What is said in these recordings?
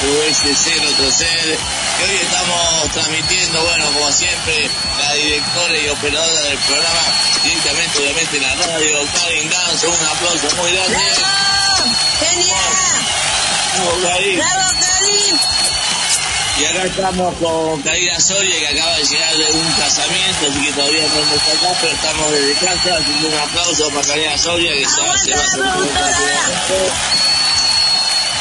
QS030, que hoy estamos transmitiendo, bueno, como siempre, la directora y operadora del programa, directamente, obviamente, en la radio, Karin Gans, un aplauso muy grande. ¡Bravo! ¡Genial! Karin! ¡Bravo, Karin! Y acá estamos con Karina Soria, que acaba de llegar de un casamiento, así que todavía no está acá, pero estamos desde casa, así que un aplauso para Karina Soria, que se va a hacer un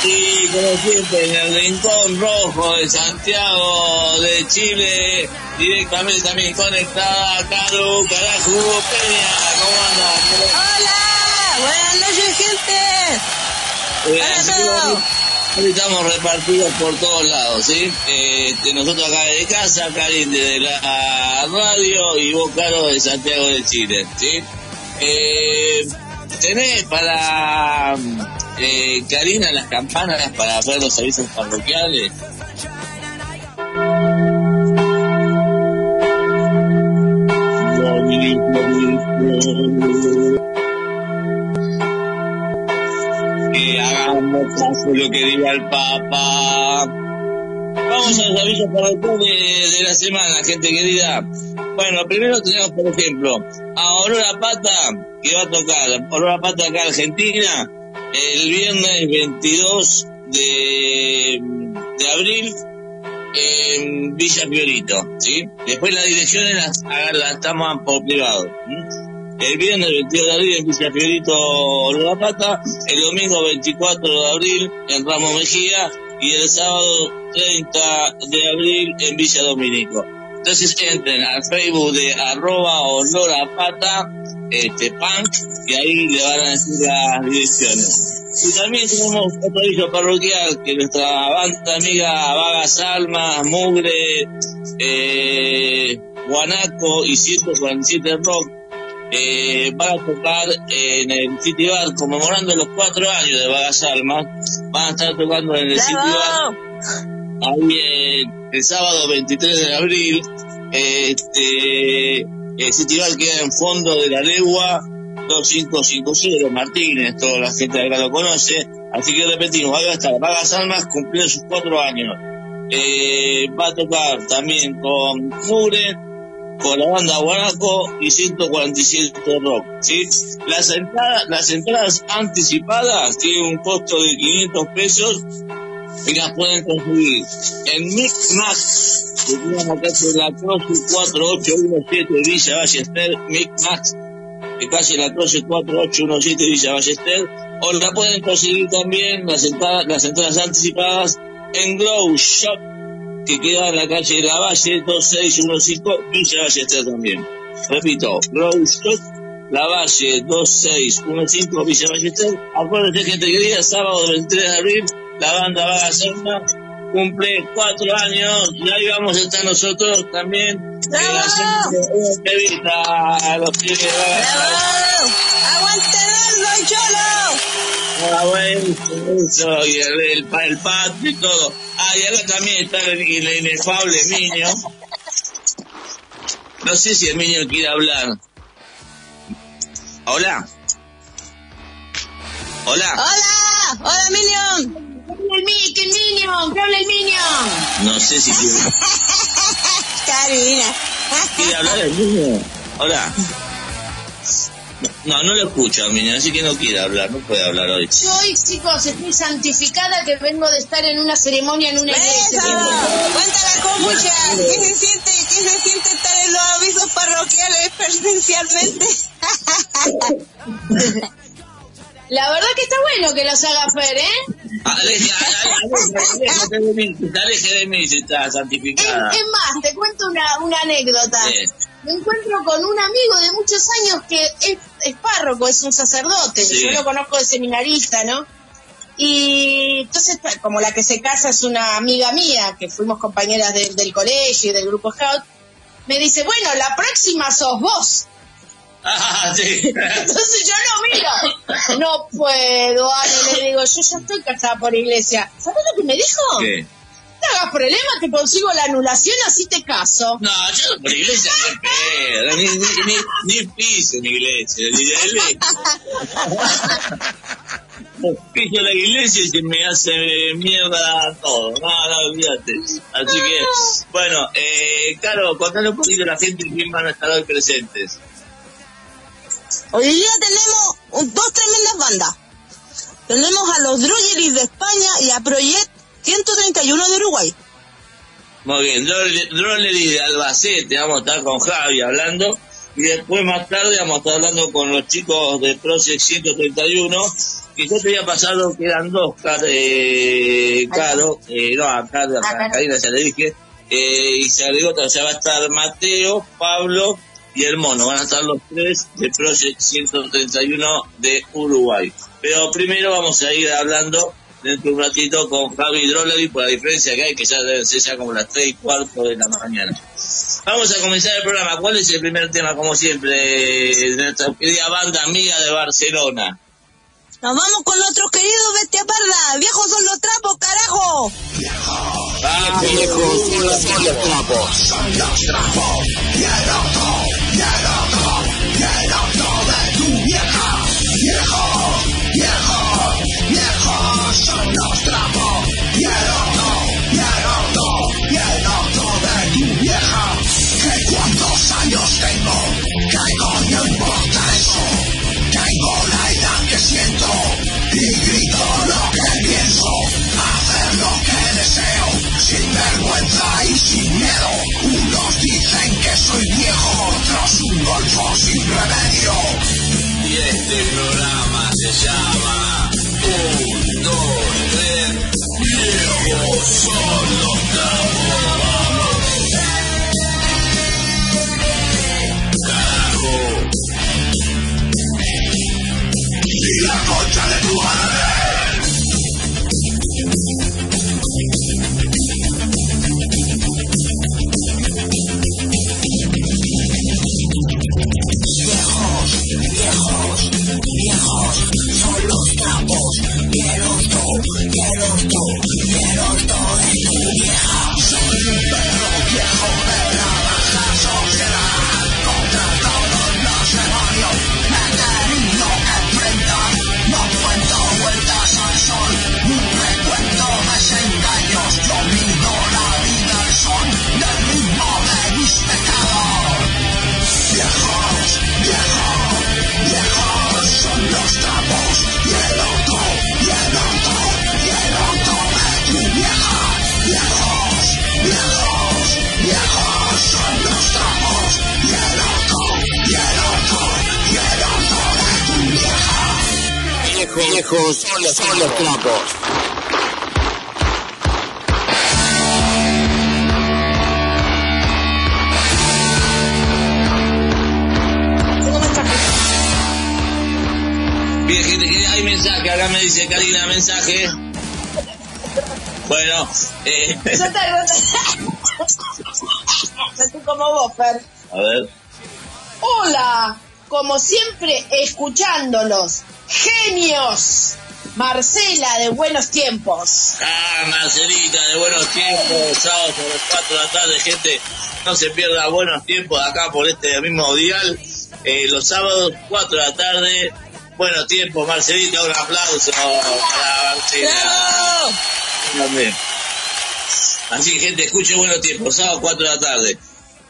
y como siempre, en el rincón rojo de Santiago de Chile, directamente también conectada, Caru, carajo, Peña, ¿cómo andas? ¡Hola! ¡Buenas noches, gente! Hola a todos. estamos repartidos por todos lados, ¿sí? De nosotros acá de casa, Karin de la radio y vos, Caro, de Santiago de Chile, ¿sí? Eh, ¿Tenés para eh, Karina las campanas para ver los avisos parroquiales? que hagamos lo que diga el Papa. Vamos a los avisos parroquiales de la semana, gente querida. Bueno, primero tenemos, por ejemplo, a Aurora Pata, que va a tocar, Aurora Pata acá Argentina, el viernes 22 de, de abril en Villa Fiorito, ¿sí? Después las direcciones las, las estamos por privado. El viernes 22 de abril en Villa Fiorito La Pata, el domingo 24 de abril en Ramos Mejía y el sábado 30 de abril en Villa Dominico. Entonces entren al Facebook de arroba olorapata este, punk y ahí le van a decir las direcciones. Y también tenemos otro aviso parroquial que nuestra banda amiga Vagas Almas, Mugre, eh, Guanaco y 147 Rock eh, van a tocar en el City Bar conmemorando los cuatro años de Vagas Almas. Van a estar tocando en el City Bar ¡Bravo! Ahí el sábado 23 de abril. Este, el Bar queda en fondo de la legua 2550 Martínez, toda la gente acá lo conoce. Así que repetimos, va a estar Vagas Almas cumpliendo sus cuatro años. Eh, va a tocar también con Mure, con la banda Guanaco y 147 Rock, ¿sí? Las entradas, las entradas anticipadas tienen un costo de 500 pesos y las pueden conseguir en Micmax, que tienen acá en la Croce 4817 Villa Ballester, Micmax, de calle La Croce 4817 Villa Ballester, o la pueden conseguir también las entradas, las entradas anticipadas en Glow Shop, que queda en la calle la Valle 2615 Villa Ballester también. Repito, Glow Shop, la Valle 2615 Villa Ballester. Acuérdense, gente querida, sábado 23 de abril, la banda Vaga Selma cumple cuatro años y ahí vamos a estar nosotros también. haciendo una entrevista a los pibes de. ¡Aguante Roldo, Cholo! Ah, bueno, eso, y el, el, el patio y todo. Ah, y acá también está el, el inefable Miño. No sé si el Miño quiere hablar. Hola. Hola. ¡Hola! ¡Hola, Minion! ¡El mi- que el Minion! ¡Que habla el Minion! No sé si quiere, Karina. quiere hablar el Miño. Hola. No, no lo escucho Miño, así que no quiere hablar, no puede hablar hoy. Yo hoy, chicos, estoy santificada que vengo de estar en una ceremonia en una iglesia. ¡Eso! ¡Cuéntala comucha! ¿Qué se siente? ¿Qué se siente estar en los avisos parroquiales presencialmente? La verdad que está bueno que los haga Fer, ¿eh? A- aléjate de mí, te aleje de mí si estás Es, santificada. es más, te cuento una, una anécdota. Sí. Me encuentro con un amigo de muchos años que es, es párroco, es un sacerdote. Sí. Yo lo conozco de seminarista, ¿no? Y entonces, como la que se casa es una amiga mía, que fuimos compañeras del- del colegio y del grupo Scout, me dice, bueno, la próxima sos vos. Ah, sí. Entonces yo lo miro. No puedo, Ale, le digo, yo ya estoy casada por iglesia. ¿Sabes lo que me dijo? ¿Qué? No hagas problema, te consigo la anulación, así te caso. No, yo por iglesia ni pedo, ni, ni, ni, ni piso en iglesia. Ni, ni, piso la iglesia y se me hace mierda todo. No, no, olvídate. Así que, bueno, eh, Caro, contale un poquito a la gente quién van a estar hoy presentes. Hoy día tenemos dos tremendas bandas. Tenemos a los Druggeries de España y a Project 131 de Uruguay. Muy bien, Drollery de Albacete, vamos a estar con Javi hablando. Y después más tarde vamos a estar hablando con los chicos de Project 131. Que yo te había pasado que eran dos, eh, Caro, eh, no, a Caro, a. Karina ya le dije. Eh, y se agregó o sea, va a estar Mateo, Pablo y el mono. Van a estar los tres de Project 131 de Uruguay. Pero primero vamos a ir hablando dentro de un ratito con Javi Drollery por la diferencia que hay, que ya deben ser ya como las 3 y cuarto de la mañana. Vamos a comenzar el programa. ¿Cuál es el primer tema, como siempre, de nuestra querida banda amiga de Barcelona? Nos vamos con nuestros queridos Bestia Parda. Viejos son los trapos, carajo. Viejos son los, son los trapos. Y este programa se llama Un, dos, tres, viejos son los trapos. Carajo. Y la concha de tu madre. A ver. Hola, como siempre, escuchándolos. Genios. Marcela de Buenos Tiempos. Ah, Marcelita, de buenos tiempos, sábado sobre las 4 de la tarde, gente, no se pierda buenos tiempos acá por este mismo dial, eh, los sábados 4 de la tarde, buenos tiempos, Marcelita, un aplauso para Marcela. ¡Bravo! También. Así que gente, escuche buenos tiempos, sábado 4 de la tarde.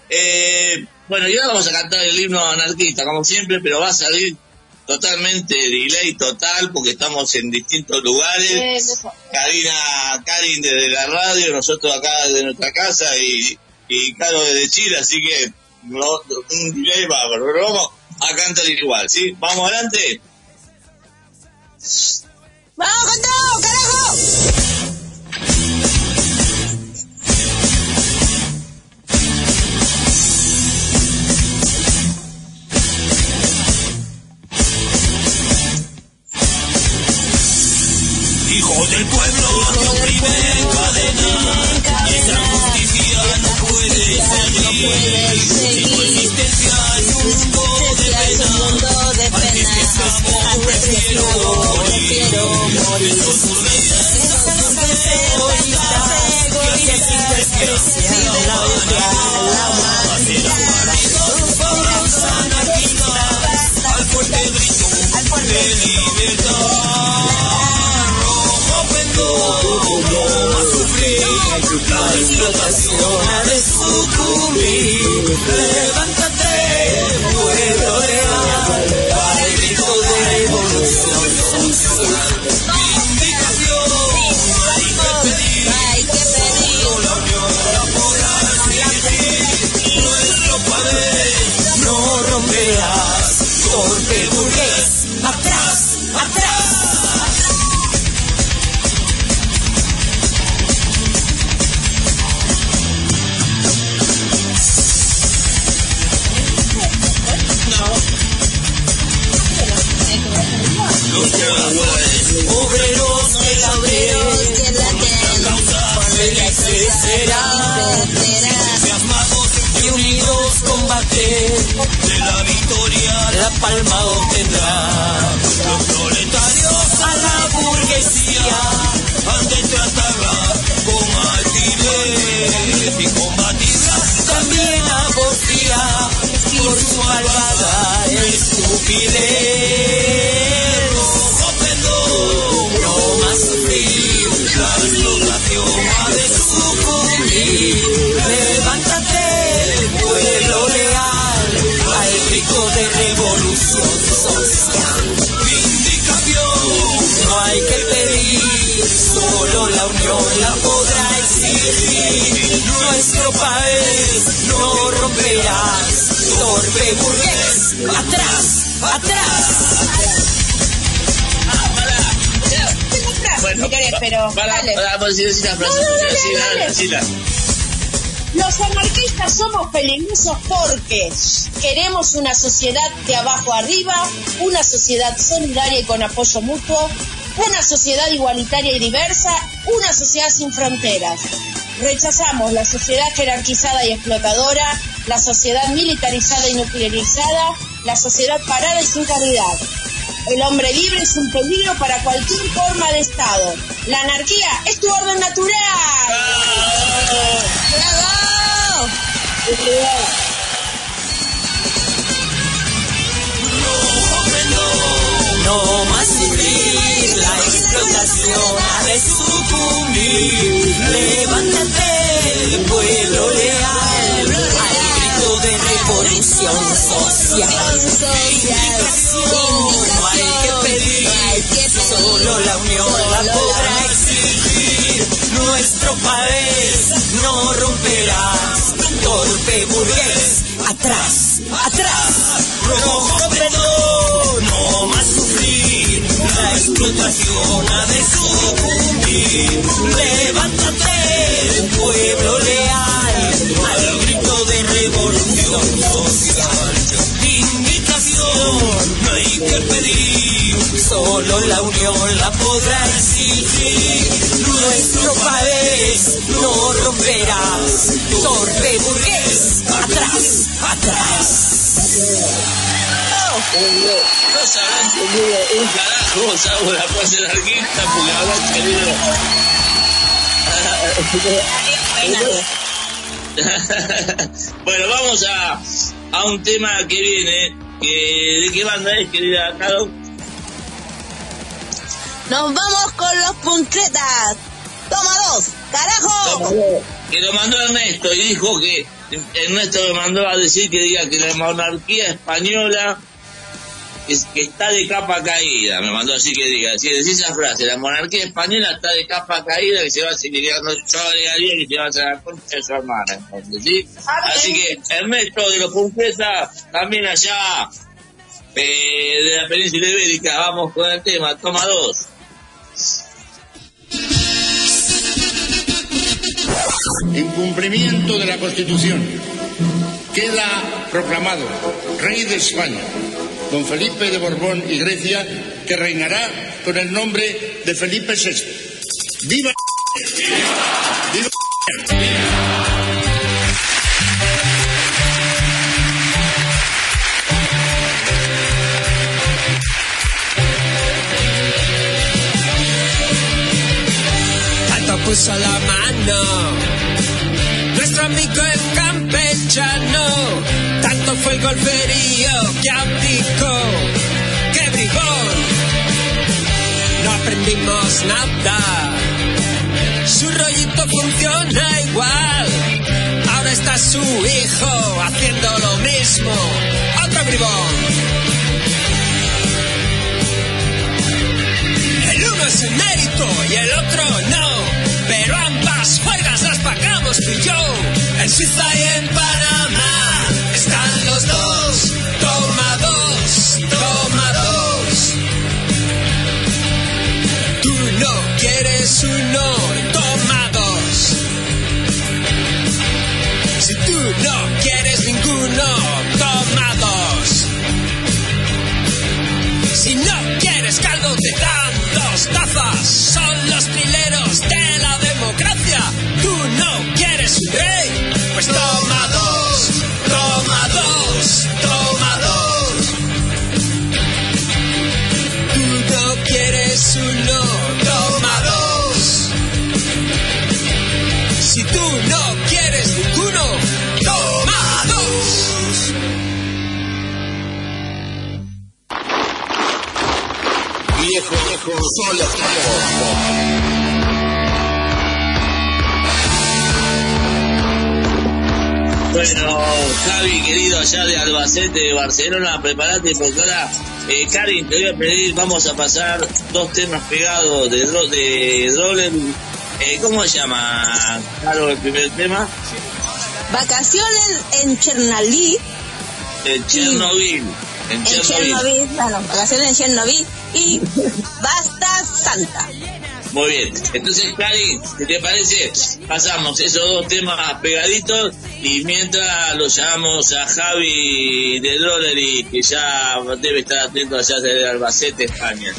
Eh, bueno, y ahora vamos a cantar el himno anarquista, como siempre, pero va a salir totalmente delay total, porque estamos en distintos lugares. Eh. Karina, Karin desde la radio, nosotros acá desde nuestra casa y, y Caro desde Chile, así que no, un delay bárbaro, pero vamos a cantar igual, ¿sí? Vamos adelante. ¡Vamos con todo, carajo! Del pueblo, te oprime en cadena. Y esa justicia no puede seguir. Si tu existencia es un mundo de pena, antes que esclavo prefiero morir. Egoístas, que desprecian la los anarquistas, al fuerte grito de libertad. Rojo pendón, no más sufrir, la explotación ha de sucumbir. Levántate, de la victoria la palma obtendrá. Los proletarios a la burguesía han de tratarla con altivez y combatirla también a porfía por su malvada estupidez. Burgués, atrás, atrás. Bueno, Si querés, pero para, dale. para, para, decir la frase. Los anarquistas somos peligrosos porque queremos una sociedad de abajo arriba, una sociedad solidaria y con apoyo mutuo, una sociedad igualitaria y diversa, una sociedad sin fronteras. Rechazamos la sociedad jerarquizada y explotadora, la sociedad militarizada y nuclearizada, la sociedad parada y sin caridad. El hombre libre es un peligro para cualquier forma de Estado. La anarquía es tu orden natural. ¡Bravo! No más sufrir, la explotación ha de sucumbir. Levántate, pueblo leal, de revolución social. No hay que pedir, solo la unión la podrá exigir. Nuestro país no romperás, torpe burgués, atrás, atrás. Rojo no más sufrir, la explotación ha de sucumbir. Levántate, pueblo leal, al grito de revolución social. Vindicación, no hay que pedir, solo la unión la podrá exigir. Nuestro país no romperás, torpe burgués, atrás, atrás. No se habrá entendido un carajo, salvo la frase anarquista, porque habrá querido. bueno, vamos a, a un tema que viene. Que, ¿De qué banda es, querida Caro? Nos vamos con los puncretas. Toma dos, carajo. Que lo mandó Ernesto y dijo que Ernesto me mandó a decir que diga que la monarquía española es que está de capa caída, me mandó así que diga, si decís esa frase, la monarquía española está de capa caída, que se va a seguir quedando, yo agregaría que se va a hacer la concha de su hermana, entonces, ¿sí? Así que Ernesto de los Punquetas, también allá, eh, de la península ibérica, vamos con el tema, toma dos. En cumplimiento de la Constitución, queda proclamado Rey de España, don Felipe de Borbón y Grecia, que reinará con el nombre de Felipe VI. ¡Viva! ¡Viva! Tanto puso la mano nuestro amigo el campechano. Fue el golperío que abdicó, que bribón. No aprendimos nada. Su rollito funciona igual. Ahora está su hijo haciendo lo mismo. Otro bribón. El uno es el mérito y el otro no. Pero ambas juegas las pagamos tú y yo. En Suiza y en Panamá están los dos. Toma dos, toma dos. Tú no quieres uno, toma dos. Si tú no quieres ninguno, toma dos. Si no quieres caldo, te dan dos tazas. Son los trileros de la democracia. Tú no quieres un rey, pues toma trapos. Bueno, Javi, querido, allá de Albacete, de Barcelona, prepárate porque ahora, eh, Karin, te voy a pedir, vamos a pasar dos temas pegados de, dro de. Eh, ¿Cómo se llama, Caro, el primer tema? Vacaciones en Chernalí, En Chernobyl. En Chernobyl. Bueno, vacaciones en Chernobyl y Basta Santa. Muy bien. Entonces, Karin, ¿qué te parece? Pasamos esos dos temas pegaditos y mientras lo llamamos a Javi de Droller y que ya debe estar atento allá desde Albacete, España.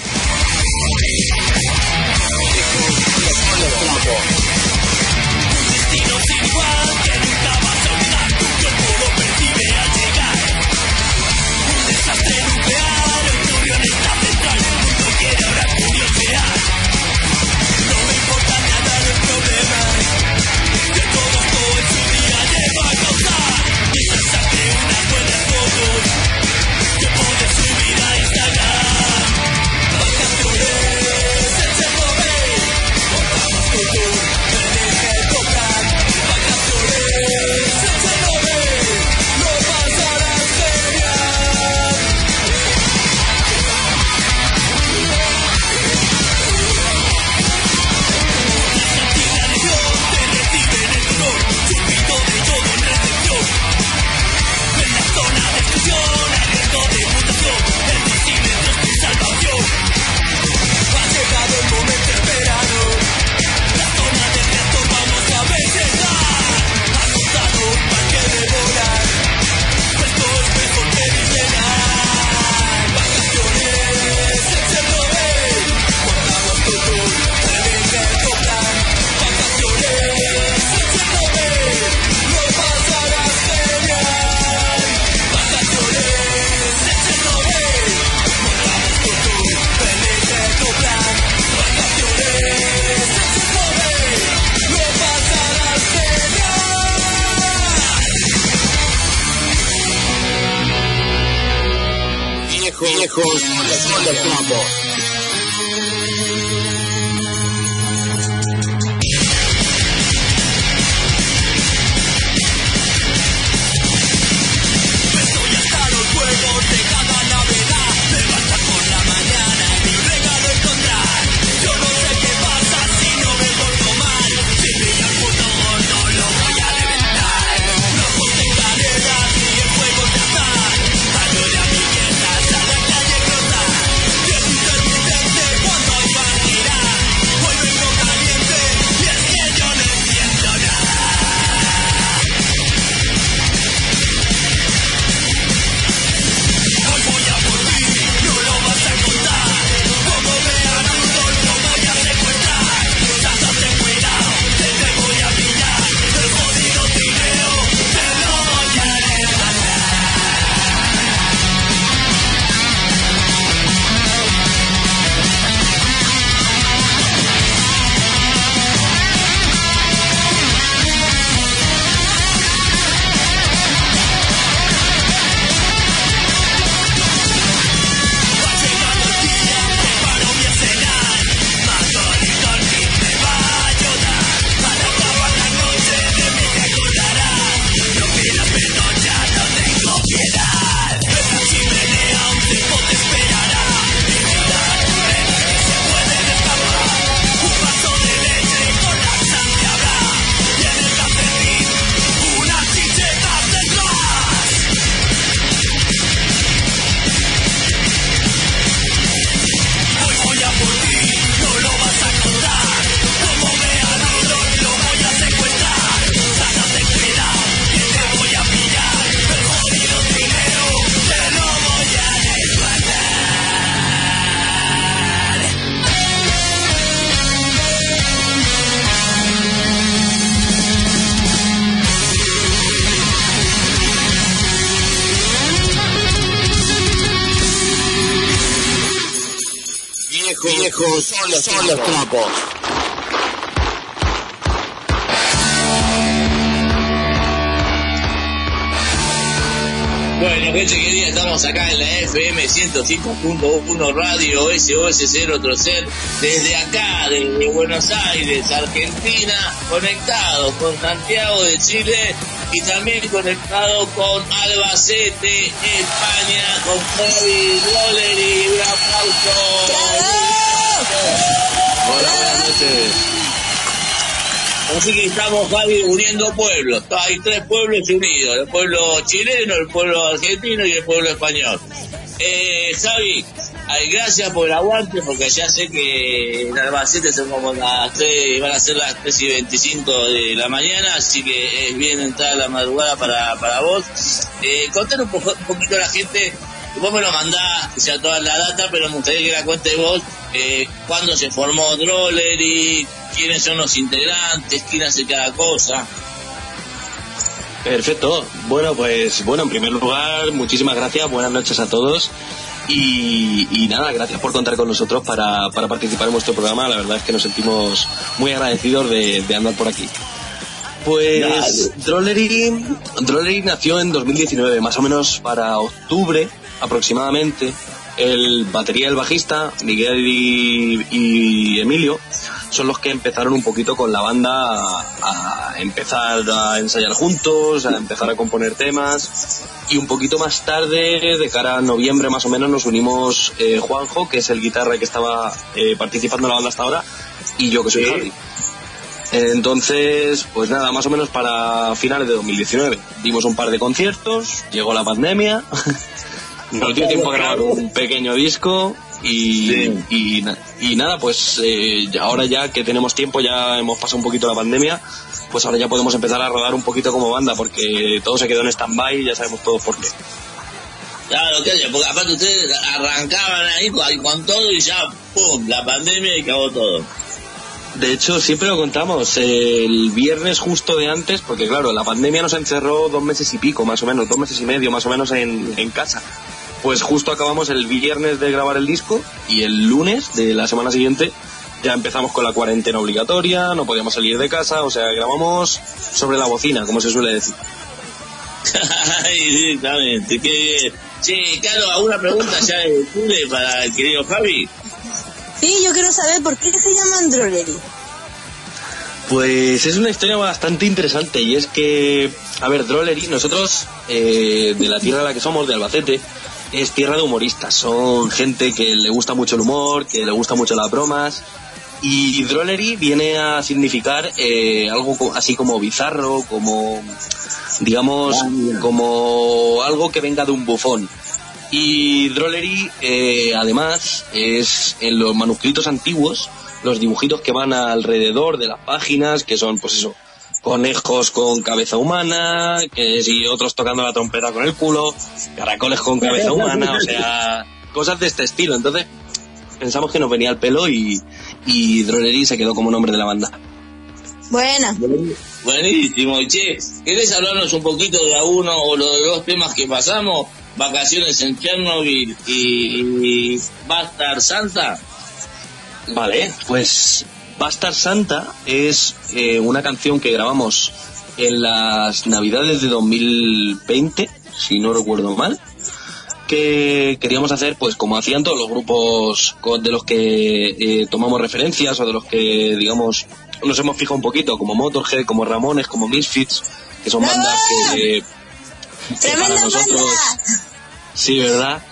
Viejo, viejo, son los trapos. 105.1 Radio SOS 0 Trocer, desde acá, desde Buenos Aires, Argentina, conectado con Santiago de Chile y también conectado con Albacete, España, con Javi Rolleri. Un aplauso. Hola, buenas noches. Así que estamos, Javi, uniendo pueblos. Hay tres pueblos unidos, el pueblo chileno, el pueblo argentino y el pueblo español. Eh, Javi, gracias por el aguante, porque ya sé que en Albacete son como las 3, van a ser las 3 y 25 de la mañana, así que es bien entrar la madrugada para, para vos. Eh, contar un, poco, un poquito a la gente, vos me lo mandás, ya toda la data, pero me gustaría que la cuentes vos, eh, cuándo se formó Drollery, quiénes son los integrantes, quién hace cada cosa. Perfecto. Bueno, pues bueno, en primer lugar, muchísimas gracias, buenas noches a todos. Y, y nada, gracias por contar con nosotros para, para participar en vuestro programa. La verdad es que nos sentimos muy agradecidos de, de andar por aquí. Pues Drollery, Drollery nació en 2019, más o menos para octubre aproximadamente. El batería el bajista, Miguel y, y Emilio, son los que empezaron un poquito con la banda a, a empezar a ensayar juntos, a empezar a componer temas. Y un poquito más tarde, de cara a noviembre más o menos, nos unimos eh, Juanjo, que es el guitarra que estaba eh, participando en la banda hasta ahora, y yo que soy Javi. Entonces, pues nada, más o menos para finales de 2019. Dimos un par de conciertos, llegó la pandemia, nos dio tiempo a grabar un pequeño disco y, y, na- y nada, pues eh, ahora ya que tenemos tiempo, ya hemos pasado un poquito la pandemia, pues ahora ya podemos empezar a rodar un poquito como banda porque todo se quedó en stand-by y ya sabemos todos por qué. Claro, que porque aparte ustedes arrancaban ahí con, con todo y ya, pum, la pandemia y acabó todo. De hecho, siempre lo contamos, el viernes justo de antes, porque claro, la pandemia nos encerró dos meses y pico, más o menos, dos meses y medio, más o menos en, en casa. Pues justo acabamos el viernes de grabar el disco y el lunes de la semana siguiente ya empezamos con la cuarentena obligatoria, no podíamos salir de casa, o sea, grabamos sobre la bocina, como se suele decir. Ay, Exactamente, qué bien. Sí, claro, ¿alguna pregunta ya de Chile para el querido Javi? Sí, yo quiero saber por qué se llaman Drollery. Pues es una historia bastante interesante y es que, a ver, Drollery, nosotros eh, de la tierra de la que somos, de Albacete, es tierra de humoristas. Son gente que le gusta mucho el humor, que le gusta mucho las bromas. Y Drollery viene a significar eh, algo así como bizarro, como, digamos, como algo que venga de un bufón. Y Drollery, eh, además, es en los manuscritos antiguos, los dibujitos que van alrededor de las páginas, que son, pues eso, conejos con cabeza humana, que si otros tocando la trompeta con el culo, caracoles con cabeza humana, o sea, cosas de este estilo. Entonces, pensamos que nos venía al pelo y, y Drollery se quedó como nombre de la banda. Buena. Buenísimo, che, ¿querés hablarnos un poquito de uno o los dos temas que pasamos? Vacaciones en Chernobyl y, y Bastard Santa. Vale, pues Bastard Santa es eh, una canción que grabamos en las navidades de 2020, si no recuerdo mal, que queríamos hacer pues como hacían todos los grupos de los que eh, tomamos referencias o de los que digamos nos hemos fijado un poquito, como Motorhead, como Ramones, como Misfits, que son bandas que, que para ¡Tremenda nosotros... banda! Sí, ¿verdad?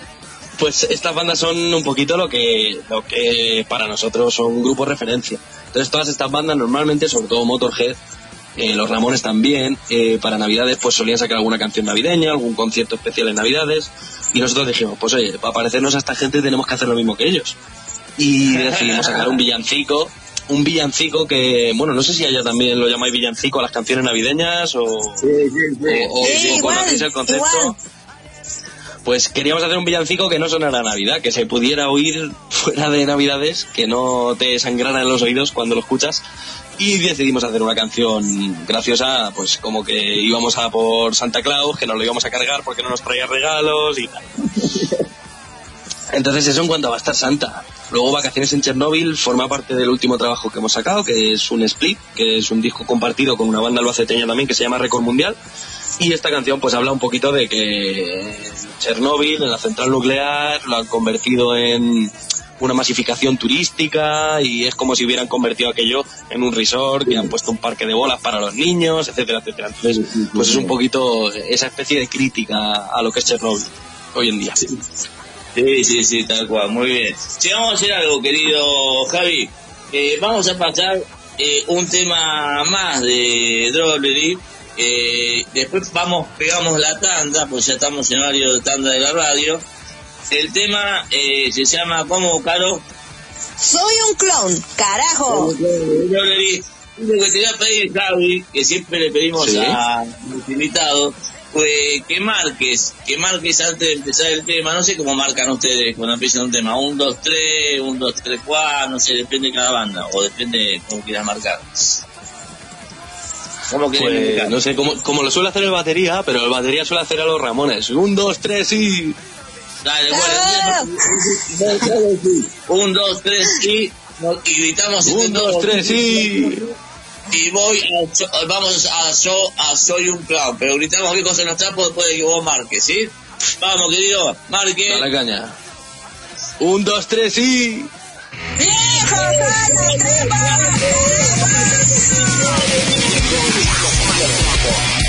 Pues estas bandas son un poquito lo que, lo que para nosotros son grupos referencia. Entonces todas estas bandas normalmente, sobre todo Motorhead, eh, los Ramones también, eh, para Navidades pues solían sacar alguna canción navideña, algún concierto especial en Navidades, y nosotros dijimos, pues oye, para parecernos a esta gente tenemos que hacer lo mismo que ellos. Y decidimos sacar un villancico, un villancico que, bueno, no sé si allá también lo llamáis villancico a las canciones navideñas o, o, Sí, conocéis el concepto. igual. Pues queríamos hacer un villancico que no sonara Navidad, que se pudiera oír fuera de Navidades, que no te sangrara en los oídos cuando lo escuchas. Y decidimos hacer una canción graciosa, pues como que íbamos a por Santa Claus, que nos lo íbamos a cargar porque no nos traía regalos y tal. Entonces eso en cuanto a va a estar Santa. Luego Vacaciones en Chernóbil forma parte del último trabajo que hemos sacado, que es un split, que es un disco compartido con una banda albaceteña también que se llama Record Mundial. Y esta canción pues habla un poquito de que Chernóbil, en la central nuclear, lo han convertido en una masificación turística y es como si hubieran convertido aquello en un resort y han puesto un parque de bolas para los niños, etcétera, etcétera. Entonces, pues es un poquito esa especie de crítica a lo que es Chernóbil hoy en día. Sí, sí, sí, tal cual, muy bien. Sí, vamos a hacer algo, querido Javi. Eh, vamos a pasar eh, un tema más de Drollery. Eh, después vamos, pegamos la tanda, pues ya estamos en horario de tanda de la radio. El tema eh, se llama, ¿cómo, Caro? Soy un clon, carajo. Drollery. Lo que te voy a pedir, Javi, que siempre le pedimos Sí. a los invitados, pues que marques, que marques antes de empezar el tema, no sé cómo marcan ustedes cuando empiezan un tema, un, dos, tres, un, dos, tres, cuatro, no sé, depende de cada banda, o depende de cómo quieras marcar. ¿Cómo quieres Pues no sé, como, como lo suele hacer el batería, pero el batería suele hacer a los Ramones. Un, dos, tres y... Dale, bueno, un, dos, tres, y, y gritamos Un, dos, tres y... y voy a, so- vamos a, so- a Soy un Clown, pero gritamos qué cosa nos trapo después de que vos marques, ¿sí? Vamos, querido, marque. Dale caña. Un, dos, tres y... ¡Viejo, 今日の1つはこのゲ。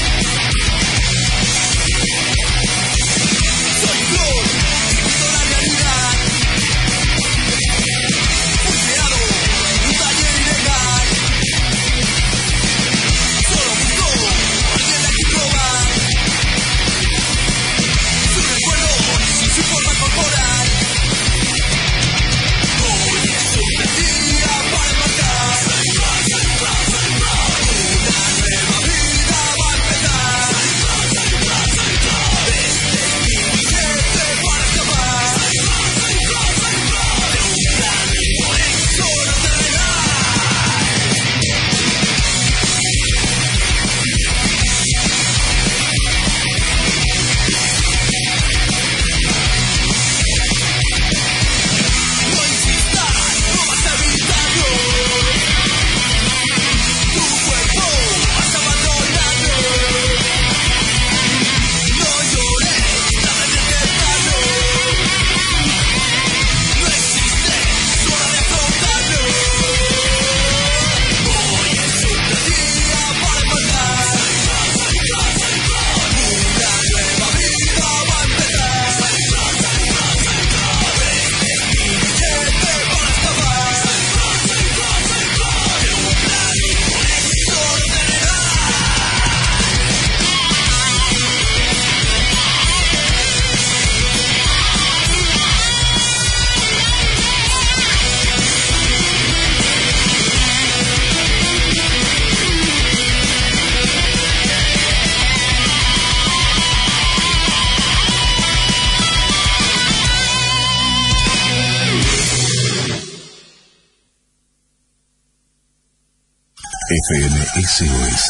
FM SOS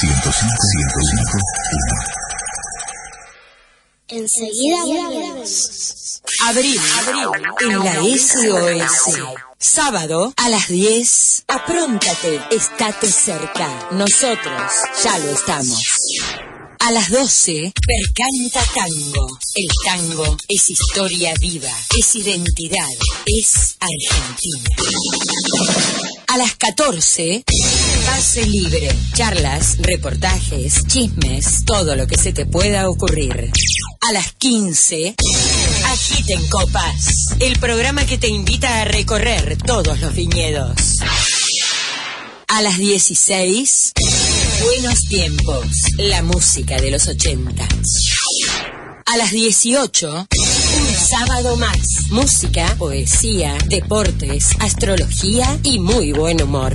105 105 Enseguida volvemos. Abril, en la SOS. Sábado a las 10. Apróntate, estate cerca. Nosotros ya lo estamos. A las 12, Percanta Tango. El tango es historia viva, es identidad, es Argentina. A las 14, Pase Libre. Charlas, reportajes, chismes, todo lo que se te pueda ocurrir. A las 15, Agiten Copas. El programa que te invita a recorrer todos los viñedos. A las 16, Buenos Tiempos. La música de los 80. A las 18, un sábado más. Música, poesía, deportes, astrología y muy buen humor.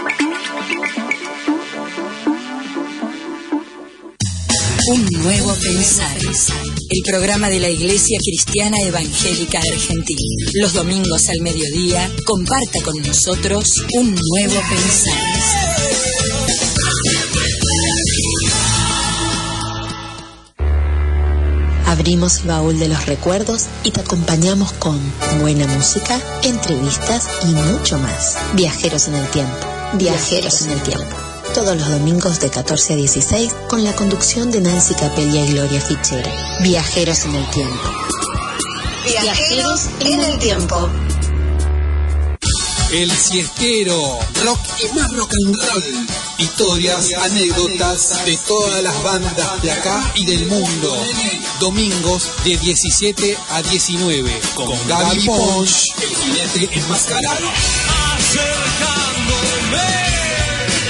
Un nuevo pensar. El programa de la Iglesia Cristiana Evangélica Argentina. Los domingos al mediodía, comparta con nosotros un nuevo pensar. Abrimos el baúl de los recuerdos y te acompañamos con buena música, entrevistas y mucho más. Viajeros en el tiempo. Viajeros en el tiempo. Todos los domingos de 14 a 16 con la conducción de Nancy Capelia y Gloria Fichera. Viajeros en el tiempo. Viajeros en el tiempo. El siestero, rock y más rock and roll. Historias, anécdotas de todas las bandas de acá y del mundo. Domingos de 17 a 19 con Gaby Ponch, el jinete enmascarado.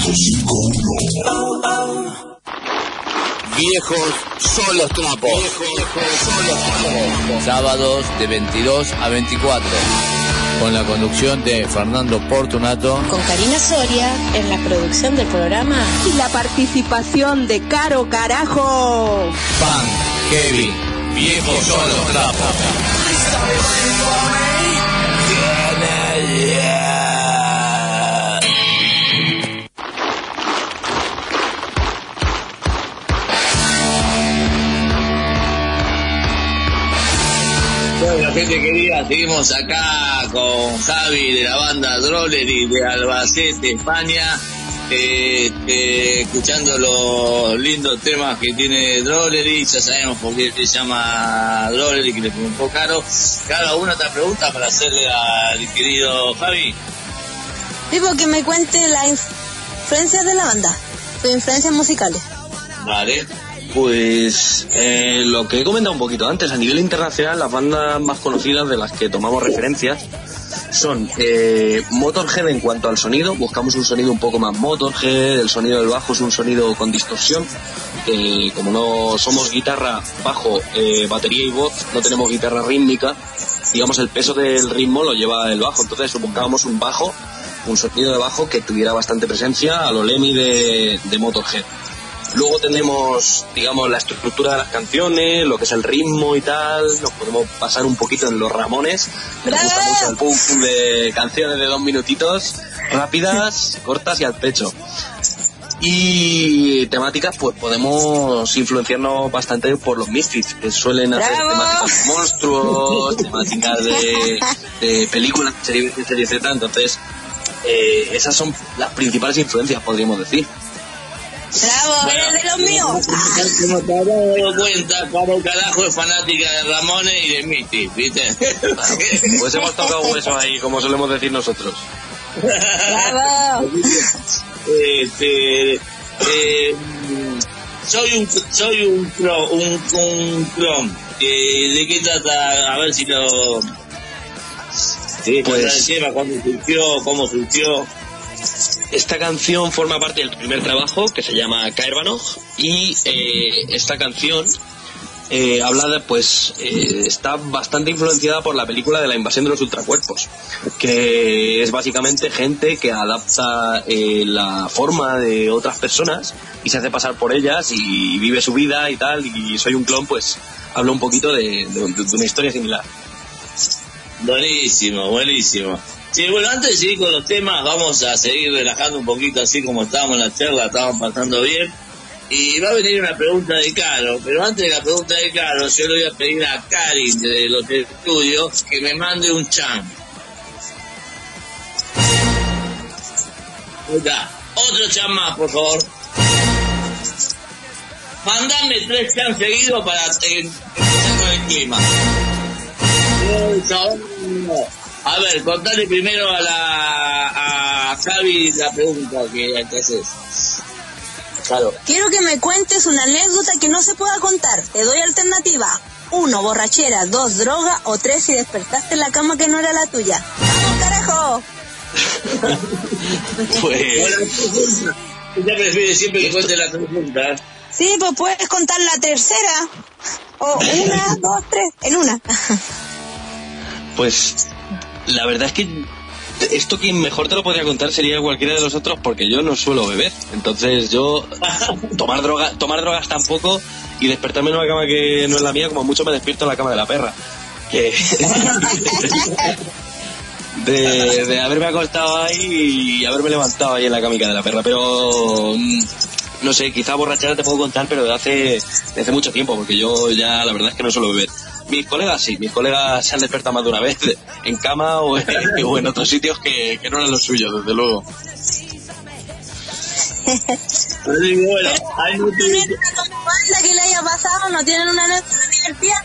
1051. Viejos son los trapos. Sábados de 22 a 24. Con la conducción de Fernando Portunato. Con Karina Soria en la producción del programa. Y la participación de Caro Carajo. Pan, Heavy, Viejos son los trapos. Gente querida, seguimos acá con Javi de la banda Drollery de Albacete, España, eh, eh, escuchando los lindos temas que tiene Drollery, ya sabemos por qué se llama Drollery, que le preguntó Caro. Cada una otra pregunta para hacerle al querido Javi. Tipo que me cuente las influencias de la banda, sus influencias musicales. Vale. Pues eh, lo que he comentado un poquito antes, a nivel internacional las bandas más conocidas de las que tomamos referencias son eh, Motorhead en cuanto al sonido, buscamos un sonido un poco más Motorhead, el sonido del bajo es un sonido con distorsión, que como no somos guitarra, bajo, eh, batería y voz, no tenemos guitarra rítmica, digamos el peso del ritmo lo lleva el bajo, entonces buscábamos un bajo, un sonido de bajo que tuviera bastante presencia a lo Lemmy de, de Motorhead. Luego tenemos, digamos, la estructura de las canciones, lo que es el ritmo y tal. Nos podemos pasar un poquito en los Ramones. Me gusta mucho el pum de canciones de dos minutitos, rápidas, cortas y al pecho. Y temáticas, pues podemos influenciarnos bastante por los Misfits, que suelen hacer ¡Bravo! temáticas de monstruos, temáticas de, de películas, series, series Z. Entonces, eh, esas son las principales influencias, podríamos decir. Bravo, eres de los míos. Como te habrás dado cuenta, Caro Carajo es fanática de Ramones y de Misty, ¿viste? Pues hemos tocado hueso ahí, como solemos decir nosotros. Bravo. este, eh, soy un soy un cro- un, un clon. Eh, ¿De qué trata? A ver si lo... Sí, Pues- pues, el tema, cuándo surgió, cómo surgió. Esta canción forma parte del primer trabajo que se llama Caerbanoj y eh, esta canción eh, habla de, pues, eh, está bastante influenciada por la película de la invasión de los ultracuerpos, que es básicamente gente que adapta eh, la forma de otras personas y se hace pasar por ellas y vive su vida y tal, y soy un clon, pues habla un poquito de- de una historia similar. Buenísimo, buenísimo. Sí, bueno, antes de seguir con los temas, vamos a seguir relajando un poquito así como estábamos en la charla, estábamos pasando bien. Y va a venir una pregunta de Caro, pero antes de la pregunta de Caro, yo le voy a pedir a Karin de los estudios que me mande un chan. Otro chan más, por favor. Mandame tres chan seguidos para eh, empezar con el clima. A ver, contale primero a la a Javi la pregunta que, que haces. Claro. Quiero que me cuentes una anécdota que no se pueda contar. Te doy alternativa. Uno, borrachera. Dos, droga. O tres, si despertaste en la cama que no era la tuya. ¡Vamos, carajo! Pues. Ella prefiere siempre que cuente la pregunta. Sí, pues puedes contar la tercera. O una, dos, tres. En una. Pues la verdad es que esto quien mejor te lo podría contar sería cualquiera de los otros porque yo no suelo beber. Entonces yo tomar droga, tomar drogas tampoco y despertarme en una cama que no es la mía, como mucho me despierto en la cama de la perra. Que de, de haberme acostado ahí y haberme levantado ahí en la camica de la perra. Pero mm, no sé, quizá borrachera te puedo contar, pero de hace, de hace mucho tiempo, porque yo ya la verdad es que no suelo beber. Mis colegas sí, mis colegas se han despertado más de una vez en cama o en, o en otros sitios que, que no eran los suyos, desde luego. bueno, hay ¿No tienen una banda que le haya pasado? ¿No tienen una anécdota divertida?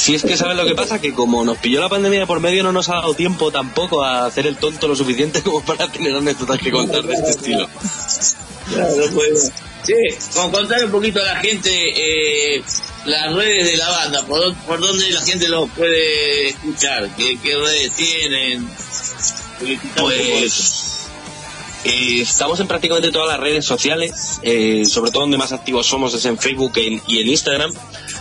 Si es que sabes lo que pasa, que como nos pilló la pandemia de por medio, no nos ha dado tiempo tampoco a hacer el tonto lo suficiente como para tener anécdotas que contar de este estilo. Claro, pues. Sí, con contar un poquito a la gente eh, las redes de la banda, por, por dónde la gente los puede escuchar, qué, redes tienen. Pues eh, estamos en prácticamente todas las redes sociales, eh, sobre todo donde más activos somos es en Facebook en, y en Instagram.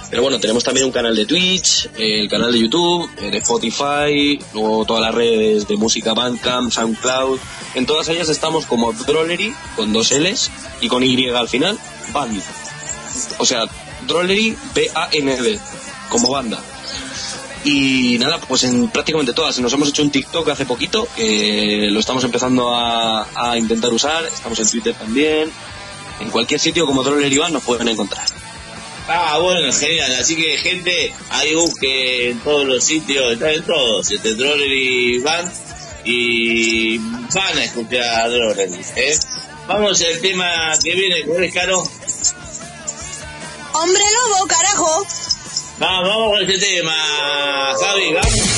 Pero bueno, tenemos también un canal de Twitch, el canal de YouTube, de Spotify, luego todas las redes de música Bandcamp, SoundCloud. En todas ellas estamos como Drollery, con dos L's y con Y al final, Band. O sea, Drollery, B-A-N-D, como banda. Y nada, pues en prácticamente todas. Nos hemos hecho un TikTok hace poquito, que lo estamos empezando a, intentar usar. Estamos en Twitter también. En cualquier sitio como Droller Iván nos pueden encontrar. Ah, bueno, genial. Así que, gente, ahí busque en todos los sitios, está en todos, este Droller y Van, y van a escuchar a ¿eh? Vamos al tema que viene, ¿cuál es, Caro? ¡Hombre lobo, carajo! Vamos, con este tema, Javi. Vamos.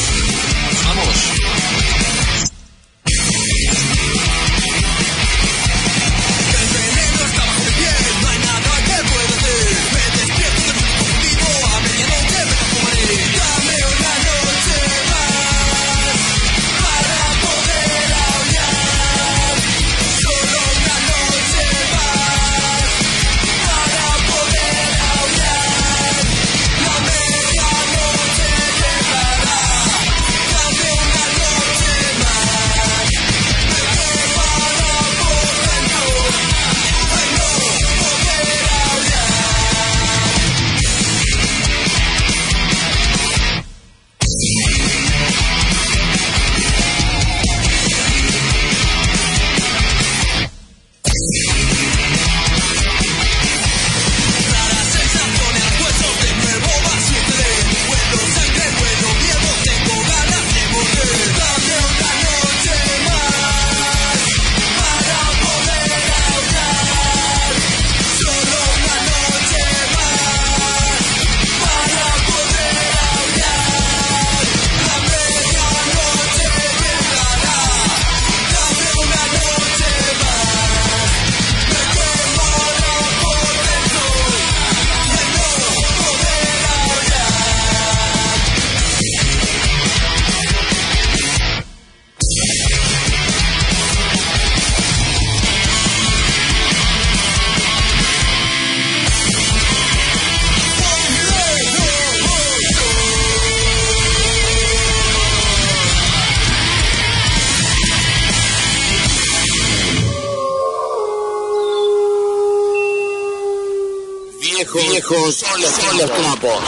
Los, trapos.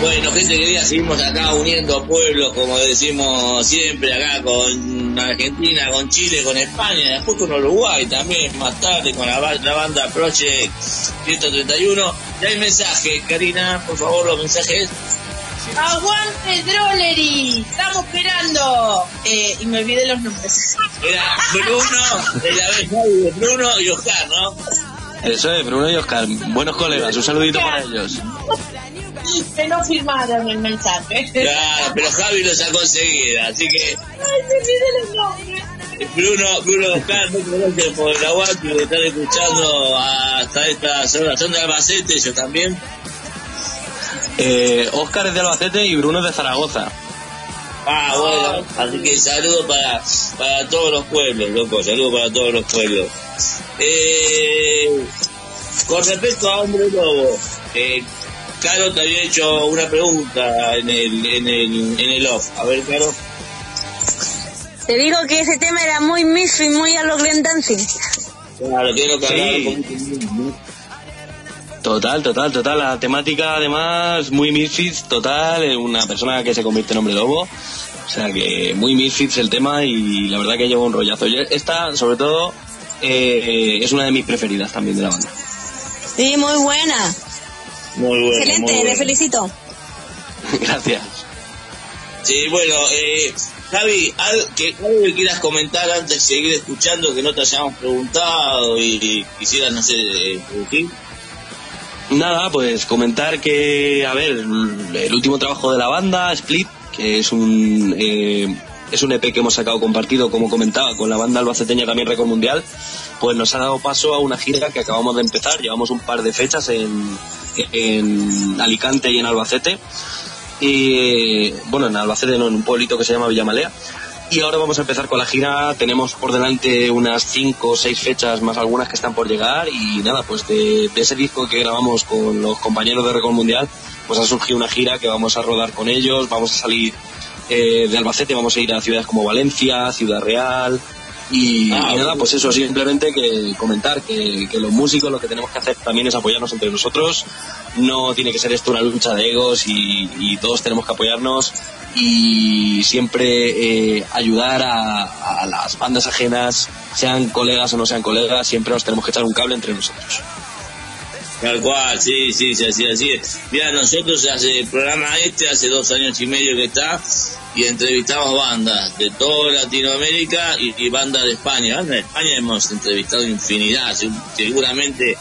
Bueno, gente querida, seguimos acá uniendo pueblos, como decimos siempre, acá con Argentina, con Chile, con España, después con Uruguay también, más tarde con la, ba- la banda Project 131. Ya hay mensajes, Karina, por favor, los mensajes. Aguante Drollery, estamos esperando. Eh, y me olvidé los nombres. Era Bruno, de la vez Javi, Bruno y Oscar, ¿no? Eso es, Bruno y Oscar. Buenos colegas, un saludito para ellos. Que no firmaron el mensaje. Claro, pero Javi lo sacó enseguida, así que Ay, me olvidé los nombres. Bruno, Bruno Oscar, muchas gracias por el aguante de estar escuchando hasta esta hora. Son de Albacete, yo también. Eh, Oscar es de Albacete y Bruno es de Zaragoza. Ah, bueno, así que saludo para, para todos los pueblos, loco, saludo para todos los pueblos. Eh, con respecto a Hombre Lobo, eh, Caro te había hecho una pregunta en el, en el, en el off. A ver, Caro. Te digo que ese tema era muy miso y muy a los Glen Dancing. Claro, quiero que hablar Sí. Total, total, total. La temática, además, muy Misfits, total. Una persona que se convierte en hombre lobo. O sea que muy Misfits el tema y la verdad que lleva un rollazo. Yo- Esta, sobre todo, eh, es una de mis preferidas también de la banda. Sí, muy buena. Muy bueno. muy Excelente, bueno. le felicito. Gracias. Sí, bueno, eh, Javi, que, algo que quieras comentar antes de seguir escuchando que no te hayamos preguntado y, y quisieras, no sé, eh. Nada, pues comentar que, a ver, el último trabajo de la banda, Split, que es un eh, es un EP que hemos sacado compartido, como comentaba, con la banda albaceteña también Récord Mundial, pues nos ha dado paso a una gira que acabamos de empezar. Llevamos un par de fechas en, en Alicante y en Albacete. Y bueno, en Albacete, no, en un pueblito que se llama Villamalea. Y ahora vamos a empezar con la gira. Tenemos por delante unas cinco o seis fechas, más algunas que están por llegar. Y nada, pues de, de ese disco que grabamos con los compañeros de Record Mundial, pues ha surgido una gira que vamos a rodar con ellos. Vamos a salir eh, de Albacete, vamos a ir a ciudades como Valencia, Ciudad Real. Y, Ah, y nada, pues eso, simplemente que comentar que, que los músicos lo que tenemos que hacer también es apoyarnos entre nosotros. No tiene que ser esto una lucha de egos y, y todos tenemos que apoyarnos y siempre eh, ayudar a, a las bandas ajenas, sean colegas o no sean colegas, siempre nos tenemos que echar un cable entre nosotros. Tal cual, sí, sí, sí, así, así es. Mira, nosotros hace el programa este, hace dos años y medio que está, y entrevistamos bandas de toda Latinoamérica y, y bandas de España. Bandas de España hemos entrevistado infinidad, se- seguramente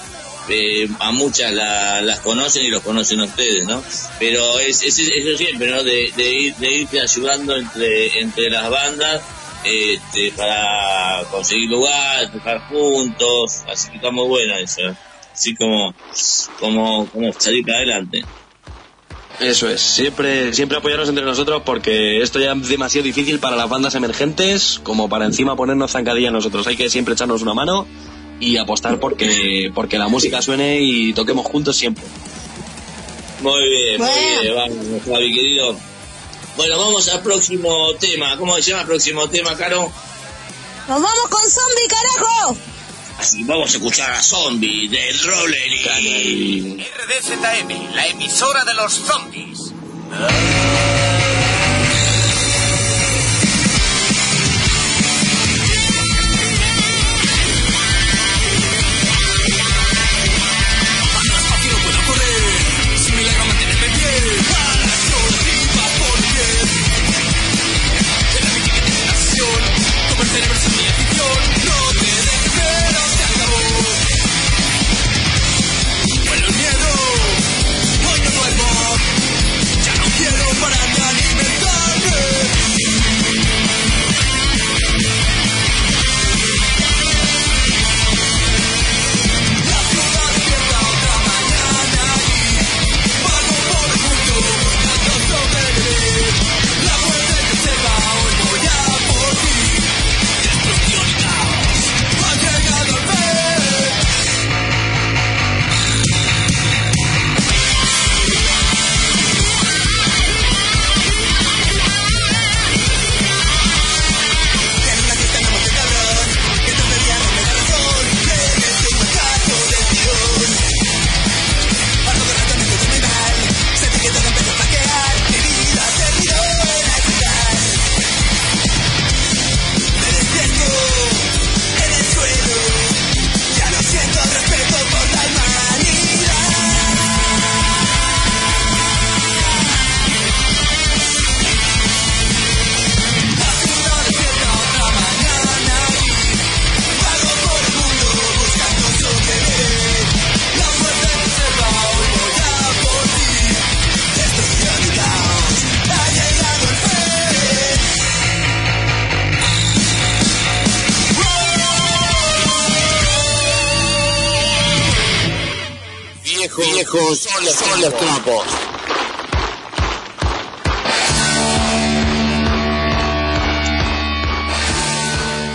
eh, a muchas la- las conocen y los conocen ustedes, ¿no? Pero es, es eso siempre, ¿no? De, ir, de irte ayudando entre, entre las bandas este, para conseguir lugar, juntos, así que está muy buena eso, así como, como, como salir para adelante. Eso es, siempre, siempre apoyarnos entre nosotros porque esto ya es demasiado difícil para las bandas emergentes como para encima ponernos zancadilla nosotros. Hay que siempre echarnos una mano y apostar porque, porque la música suene y toquemos juntos siempre. Muy bien, Bueno. muy bien, vamos, Javi, querido. Bueno, vamos al próximo tema. ¿Cómo se llama el próximo tema, Caro? ¡Nos vamos con zombie, carajo! Así vamos a escuchar a Zombie de Rollery. RDZM, la emisora de los zombies. Viejos son los, trapos.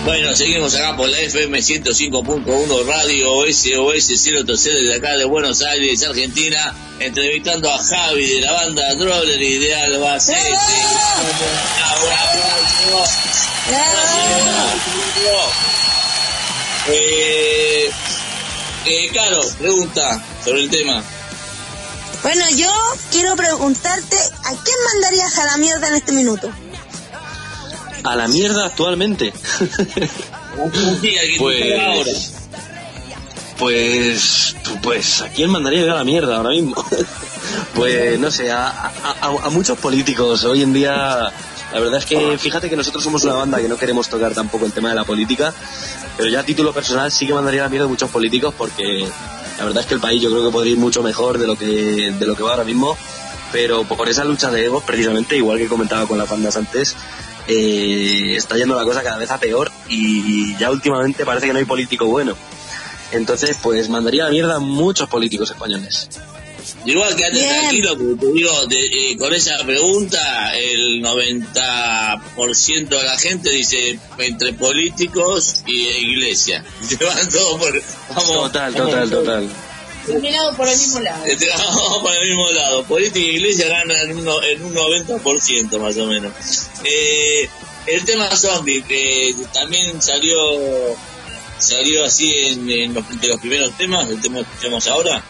Bueno, seguimos acá por la FM 105.1 Radio SOS 030 desde acá de Buenos Aires, Argentina, entrevistando a Javi de la banda Drollery de Albacete. Eh, eh, Caro, pregunta sobre el tema. Bueno, yo quiero preguntarte, ¿a quién mandarías a la mierda en este minuto? A la mierda actualmente. pues, pues, pues, ¿a quién mandaría yo a la mierda ahora mismo? pues, no sé, a, a, a, muchos políticos. Hoy en día, la verdad es que fíjate que nosotros somos una banda que no queremos tocar tampoco el tema de la política, pero ya a título personal sí que mandaría la mierda a muchos políticos porque la verdad es que el país yo creo que podría ir mucho mejor de lo que, de lo que va ahora mismo, pero por esa lucha de egos, precisamente, igual que comentaba con las bandas antes, eh, está yendo la cosa cada vez a peor y ya últimamente parece que no hay político bueno. Entonces, pues mandaría la mierda a muchos políticos españoles. Igual que antes tranquilo, porque te digo, de, eh, con esa pregunta, el 90% de la gente dice entre políticos y iglesia. Se van todos por. Vamos, total, total, total. Terminado por el mismo lado. Vamos por el mismo lado. Política y iglesia ganan en un, en un 90% más o menos. Eh, el tema zombie, que también salió salió así en, en los, de los primeros temas, el tema que escuchamos ahora.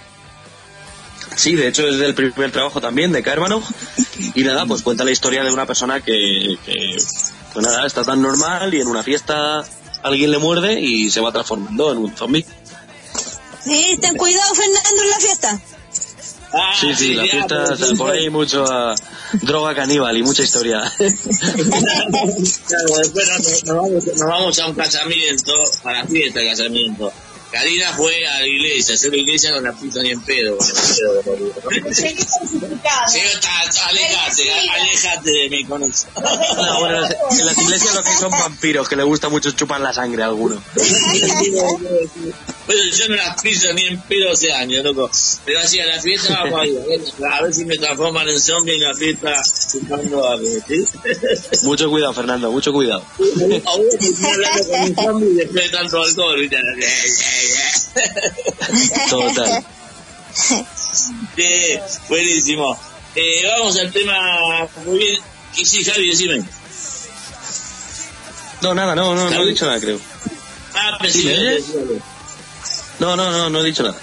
Sí, de hecho es del primer trabajo también de Kermanov. Y nada, pues cuenta la historia de una persona que, que, pues nada, está tan normal y en una fiesta alguien le muerde y se va transformando en un zombie. Sí, ten cuidado Fernando en la fiesta. Ah, Sí, sí, la fiesta o sea, por ahí mucho ah, droga caníbal y mucha historia. Claro, después nos, nos vamos, nos vamos a un casamiento, a la fiesta de casamiento. Karina fue a la iglesia, a hacer la iglesia no la puso ni en pedo. con el pedo de. Sí, está, alejate, alejate de mí con eso. No, bueno, en las- iglesias lo que son vampiros, que le gusta mucho chupar la sangre a alguno. Pero yo no las piso ni en pedo hace años, loco. Pero así a la fiesta vamos a ir, a ver si me transforman en zombie en la fiesta chupando algo, ¿sí? Mucho cuidado, Fernando, mucho cuidado. Ahora estoy hablando con un zombie después de tanto alcohol, ¿viste? Total. Sí, buenísimo. Eh, vamos al tema muy bien. Y sí, Javi, decime. No, nada, no, no, no he dicho nada, creo. Ah, ¿Sí, me presidente. oyes? No, no, no, no he dicho nada.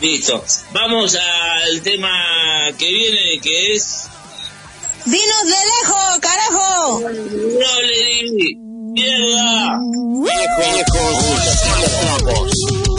Listo. Vamos al tema que viene, que es... ¡Dinos de lejos, carajo! ¡Rollery! ¡Mierda! Viejos son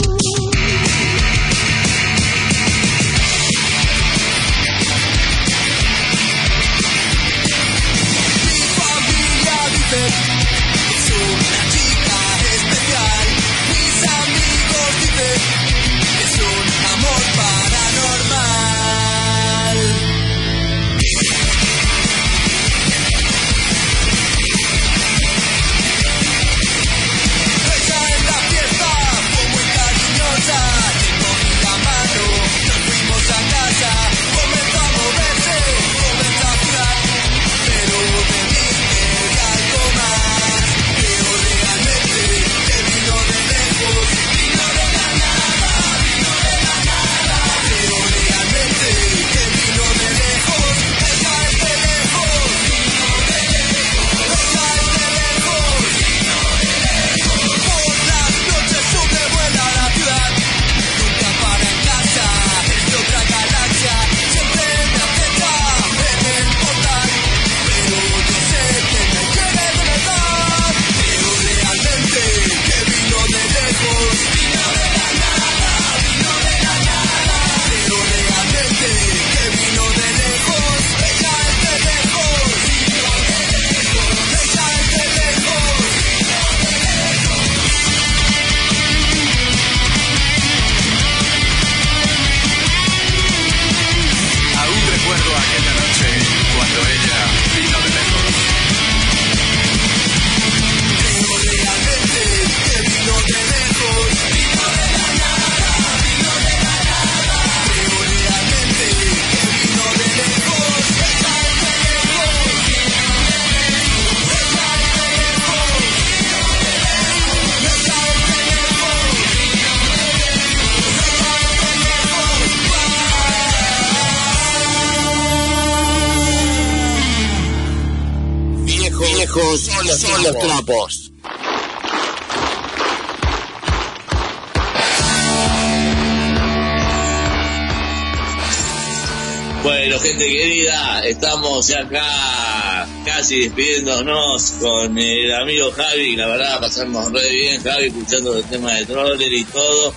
casi despidiéndonos con el amigo Javi. La verdad, pasamos re bien, Javi, escuchando el tema de Troller y todo.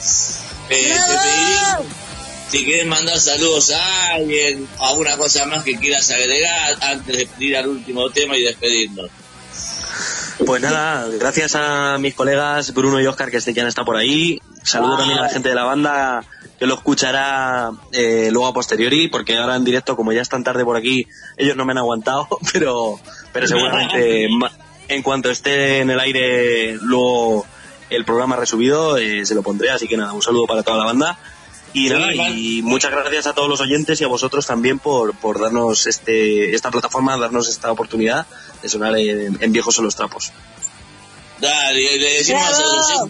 Eh, te si quieres mandar saludos a alguien, alguna cosa más que quieras agregar antes de pedir al último tema y despedirnos. Pues nada, gracias a mis colegas Bruno y Oscar que este ya han estado por ahí. Saludo también a la gente de la banda que lo escuchará eh, luego a posteriori, porque ahora en directo, como ya es tan tarde por aquí, ellos no me han aguantado, pero, pero seguramente en cuanto esté en el aire luego el programa resubido, eh, se lo pondré. Así que nada, un saludo para toda la banda. Y nada, y muchas gracias a todos los oyentes y a vosotros también por, por darnos este, esta plataforma, darnos esta oportunidad de sonar en, en Viejos son los trapos. Dale, le decimos a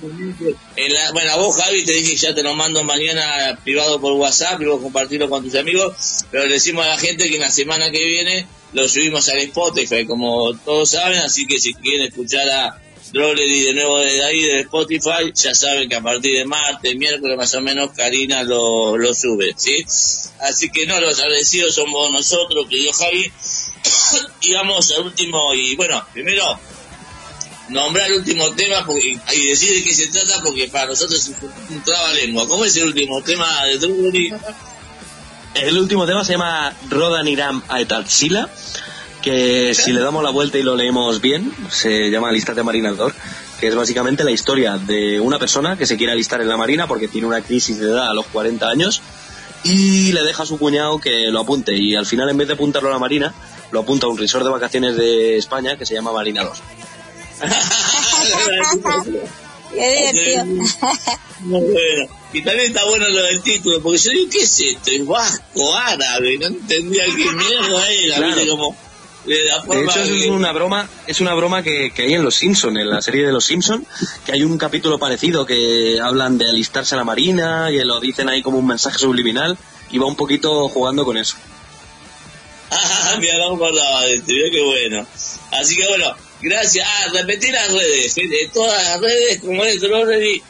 en la- bueno, a vos Javi te dije que ya te lo mando mañana privado por WhatsApp y vos compartirlo con tus amigos, pero le decimos a la gente que en la semana que viene lo subimos al Spotify, como todos saben, así que si quieren escuchar a Drollery de nuevo desde ahí, de Spotify, ya saben que a partir de martes, miércoles más o menos, Karina lo, lo sube, ¿sí? Así que no, los agradecidos somos nosotros, querido Javi, y vamos al último, y bueno, primero nombrar el último tema porque, y decir de qué se trata porque para nosotros es un, trabalengua. ¿Cómo es el último tema de Druguri? El último tema se llama Rodaniram Aetatsila, que si le damos la vuelta y lo leemos bien, se llama Alistate Marinador, que es básicamente la historia de una persona que se quiere alistar en la Marina porque tiene una crisis de edad a los 40 años y le deja a su cuñado que lo apunte y al final en vez de apuntarlo a la Marina, lo apunta a un resort de vacaciones de España que se llama Marina 2. Qué divertido. Y también está bueno lo del título, porque yo digo, ¿qué es esto? Es vasco, árabe, no entendía qué mierda era, Claro. ¿viste? Como, de hecho, es una broma, es una broma que, que hay en Los Simpson, en la serie de Los Simpson, que hay un capítulo parecido que hablan de alistarse a la marina y lo dicen ahí como un mensaje subliminal y va un poquito jugando con eso. Ah, mira, no me acordaba de esto, qué bueno. Así que bueno, gracias. Ah, repetí las redes, gente, todas las redes, como es Drollery.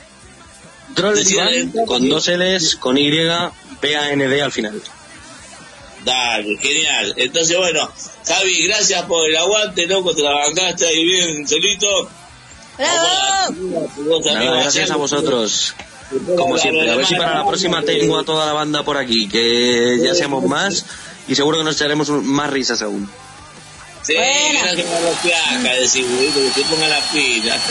Drollery con dos L's, con Y, B-A-N-D al final. Dale, genial. Entonces, bueno, Javi, gracias por el aguante, loco, te la bancaste ahí bien solito. ¡Bravo! Nada, gracias a vosotros. Como siempre, a ver si para la próxima tengo a toda la banda por aquí, que ya seamos más y seguro que nos echaremos un- más risas aún. Sí, gracias por los placas, decir, que se ponga la pila.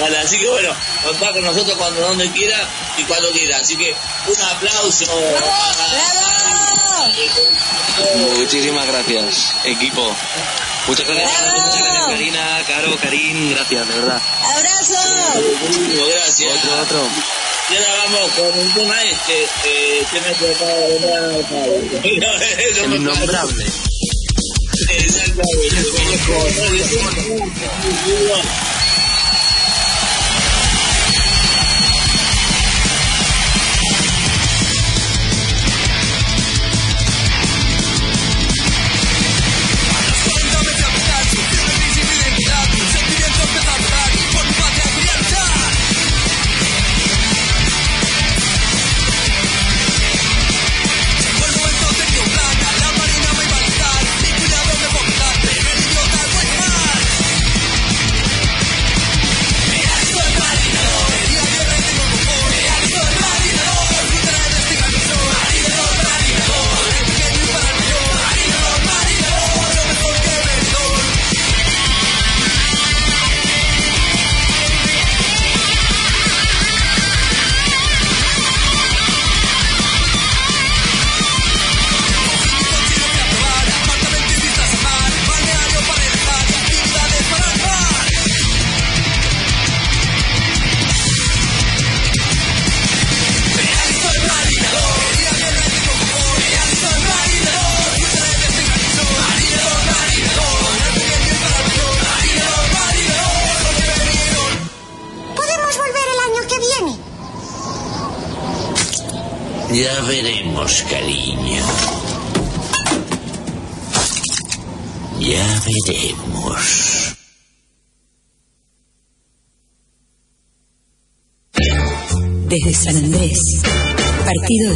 Vale, así que bueno, contá con nosotros cuando donde quiera y cuando quiera. Así que un aplauso. Muchísimas gracias, equipo. Muchas gracias, muchas gracias Karina, Caro, Karim, gracias, de verdad. ¡Abrazo! Gracias. Otro, otro. Y ahora vamos con un tema este, eh, que me he tratado de innombrable. Exactamente.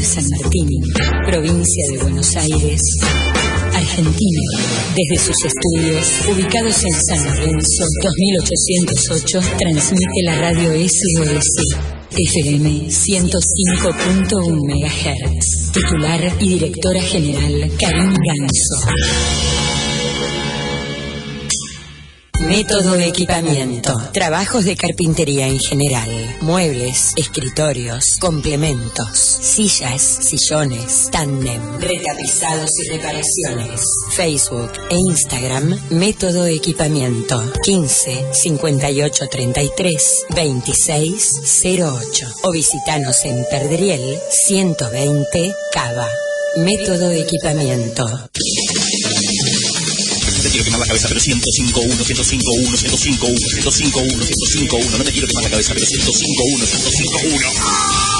San Martín, provincia de Buenos Aires, Argentina, desde sus estudios, ubicados en San Lorenzo, 2808, transmite la radio SOS. FM 105.1 MHz. Titular y directora general Karim Ganso. Método de equipamiento. Trabajos de carpintería en general. Muebles, escritorios, complementos, sillas, sillones, tándem, retapizados y reparaciones. Facebook e Instagram, Método Equipamiento. 15 58 33 26 08. O visitanos en Perdriel 120 Cava. Método Equipamiento. Te quiero quemar la cabeza, pero 105.1, 105.1, 105.1, 105.1, 105.1. No te quiero quemar la cabeza, pero 105.1, 105.1.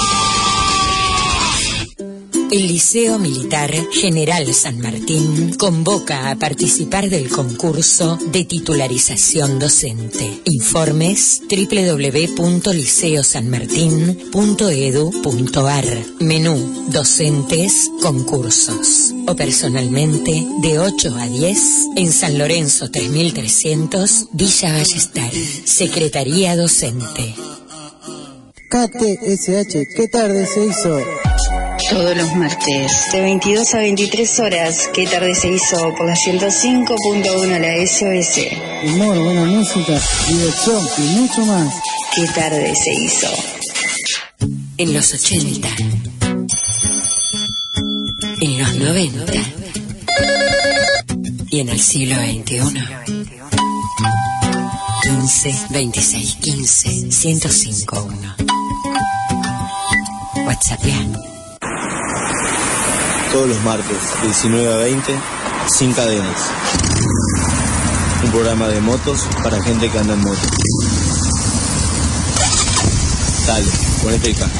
El Liceo Militar General San Martín convoca a participar del concurso de titularización docente. Informes www.liceosanmartin.edu.ar Menú Docentes Concursos. O personalmente de 8 a 10 en San Lorenzo 3300 Villa Ballester. Secretaría Docente. KTSH, ¿qué tarde se hizo? Todos los martes, de 22 a 23 horas, ¿qué tarde se hizo? Por la 105.1 la SOS. Humor, buena música, diversión y mucho más. ¿Qué tarde se hizo? En los 80. En los 90. Y en el siglo XXI. 15 26 15 105 1. WhatsApp Todos los martes, 19 a 20, sin cadenas. Un programa de motos para gente que anda en moto. Dale, ponete el casco.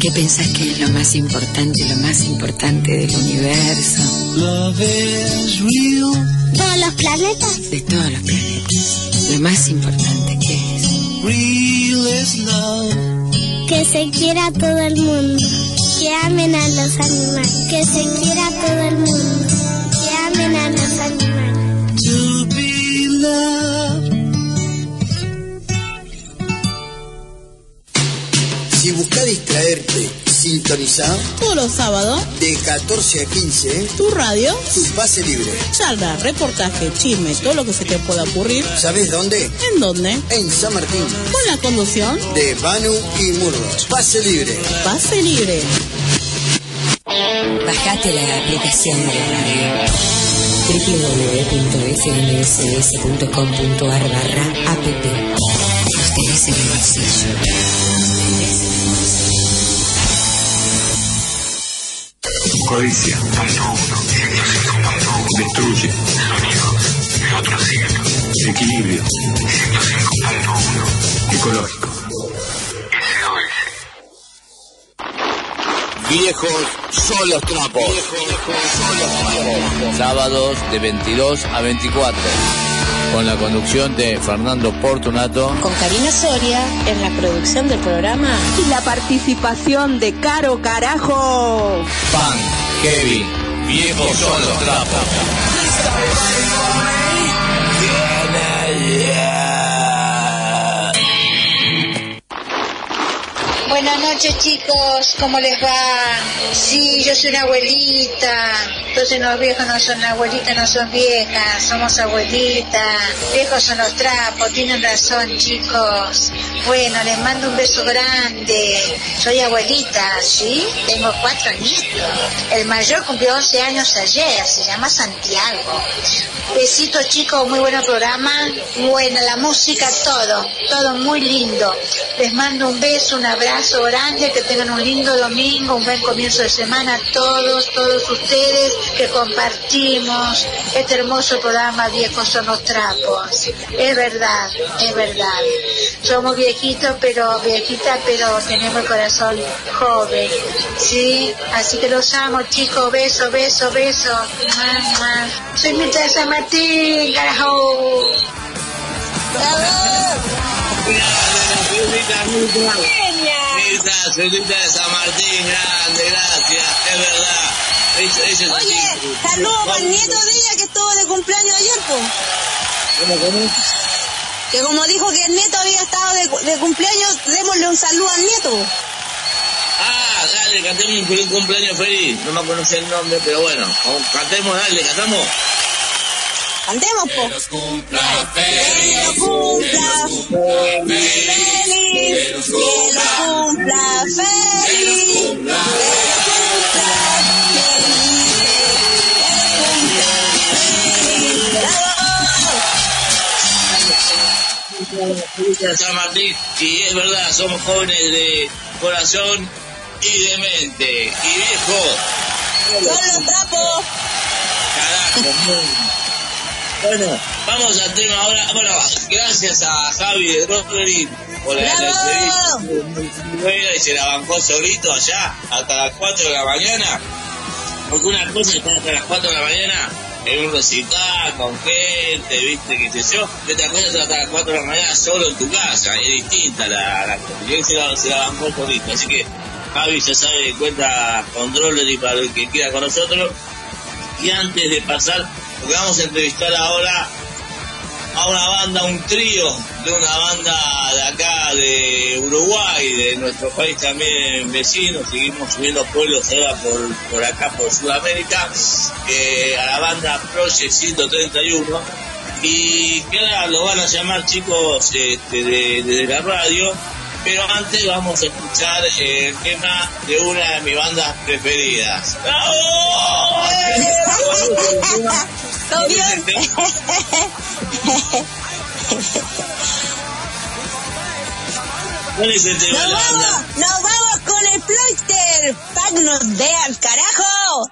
¿Qué pensás que es lo más importante, lo más importante del universo? Todos los planetas. De todos los planetas. Lo más importante que es. Que se quiera a todo el mundo. Que amen a los animales. Que se quiera a todo el mundo. Que amen a los animales. Si buscas distraerte, sintoniza Todos los sábados, de 14 a 15, tu radio, tu pase libre. charla, reportaje, chisme, todo lo que se te pueda ocurrir. ¿Sabes dónde? ¿En dónde? En San Martín. Con la conducción De Banu y Murros. Pase libre. Pase Libre. Bajate la aplicación de la radio www.fmss.com.ar barra app Los tenés en el bolsillo. Codicia. Destruye. El otro cielo. Equilibrio. 105.1. Ecológico. Viejos son los trapos. Sábados de 22 a 24. Con la conducción de Fernando Portunato. Con Karina Soria en la producción del programa. Y la participación de Caro Carajo. Pan, Heavy, Viejos son los trapos. Buenas noches chicos, ¿cómo les va? Sí, yo soy una abuelita, entonces los viejos no son abuelitas, no son viejas, somos abuelitas, viejos son los trapos, tienen razón chicos. Bueno, les mando un beso grande, soy abuelita, ¿sí? Tengo cuatro nietos. El mayor cumplió 11 años ayer, se llama Santiago. Besitos chicos, muy buen programa, buena la música, todo, todo muy lindo. Les mando un beso, un abrazo abrazo grande, que tengan un lindo domingo, un buen comienzo de semana a todos, todos ustedes que compartimos este hermoso programa Viejos son los trapos. Es verdad, es verdad. Somos viejitos, pero viejitas, pero tenemos el corazón joven. ¿Sí? Así que los amo, chicos. Beso, beso, beso. Mua, mua. Soy Mirta San Martín, carajo. Mirta. Mirta, Celita de San Martín, grande, gracias, es verdad. Eso, eso es Oye, así. saludos para el nieto de ella que estuvo de cumpleaños ayer, pues. ¿Cómo, cómo? Que como dijo que el nieto había estado de, de cumpleaños, démosle un saludo al nieto. Ah, dale, cantemos un feliz cumpleaños feliz. No me conoce el nombre, pero bueno, cantemos, dale, cantamos. Cantemos, po. Que los cumpla feliz, que los cumpla feliz, que los cumpla feliz, Celita de San Martín, y es verdad, somos jóvenes de corazón y de mente. Y viejo, Son los trapos. carajo, Bueno, vamos al tema ahora. Bueno, gracias a Javi de Rosberry por la entrevista y se la bancó solito allá hasta las 4 de la mañana. Porque una cosa es estar hasta las 4 de la mañana en un recital con gente, viste, qué sé yo. Y otra cosa es hasta las 4 de la mañana solo en tu casa. Es distinta la, la cosa. Y se la, se la bancó solito. Así que Javi ya sabe, cuenta con Drollery para el que quiera con nosotros. Y antes de pasar, porque vamos a entrevistar ahora a una banda, un trío de una banda de acá de Uruguay, de nuestro país también vecino, seguimos subiendo pueblos ahora por, por acá, por Sudamérica, a la banda Project 131, y que ahora lo van a llamar chicos este, de, de la radio, pero antes vamos a escuchar eh, el tema de una de mis bandas preferidas. ¿Todo bien? ¿Cuál es el tema de Nos vamos, nos vamos con el Ploiter. Pac nos dé al carajo.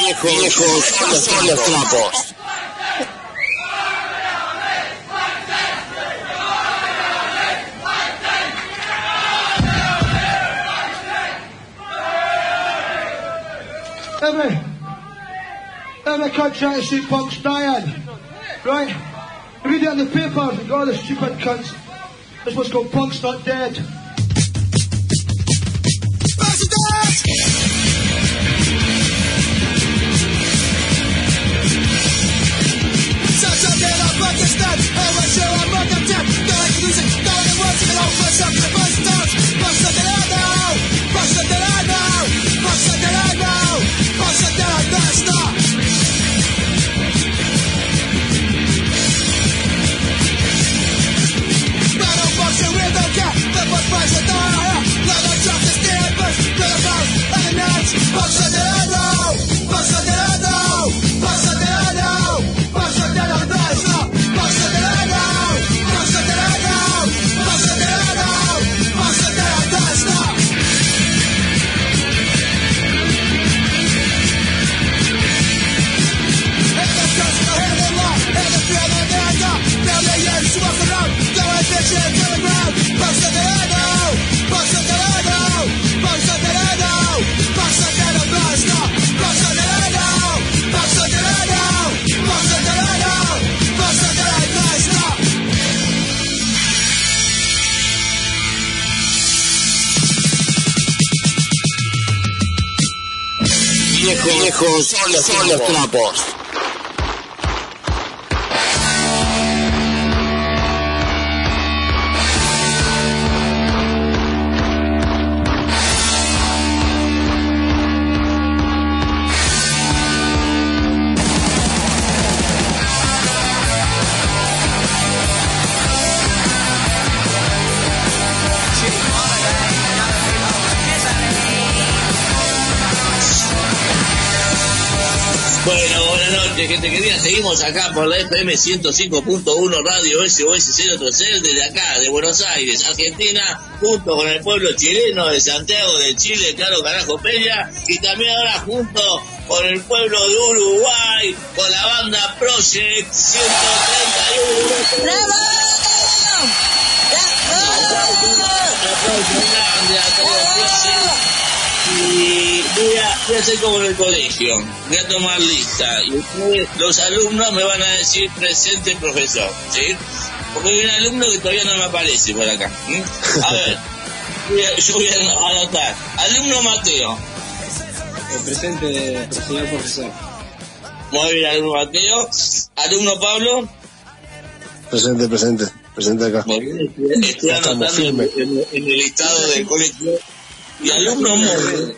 Viejos, viejos son los trapos. Every, every contract see Box dying. Right? Read it on the papers and all the stupid cunts. This what's called Punk's Not Dead. Such a little fucking sure I'm not dead. I lose it, no, it was even all for. Los, son los trapos. Seguimos acá por la FM 105.1 Radio SOS 030 desde acá, de Buenos Aires, Argentina, junto con el pueblo chileno de Santiago de Chile, Caro Carajo Peña, y también ahora junto con el pueblo de Uruguay, con la banda Project 131. ¡Bravo! Y voy a, voy a hacer como en el colegio, voy a tomar lista y ustedes, los alumnos me van a decir presente profesor, ¿sí? Porque hay un alumno que todavía no me aparece por acá. A ver, voy a- yo voy a anotar. Alumno Mateo. El presente, señor profesor. Muy bien, alumno Mateo. Alumno Pablo. Presente, presente. Presente acá. Muy bien, estoy, anotando en, en- en el listado del colegio. Y alumno mono.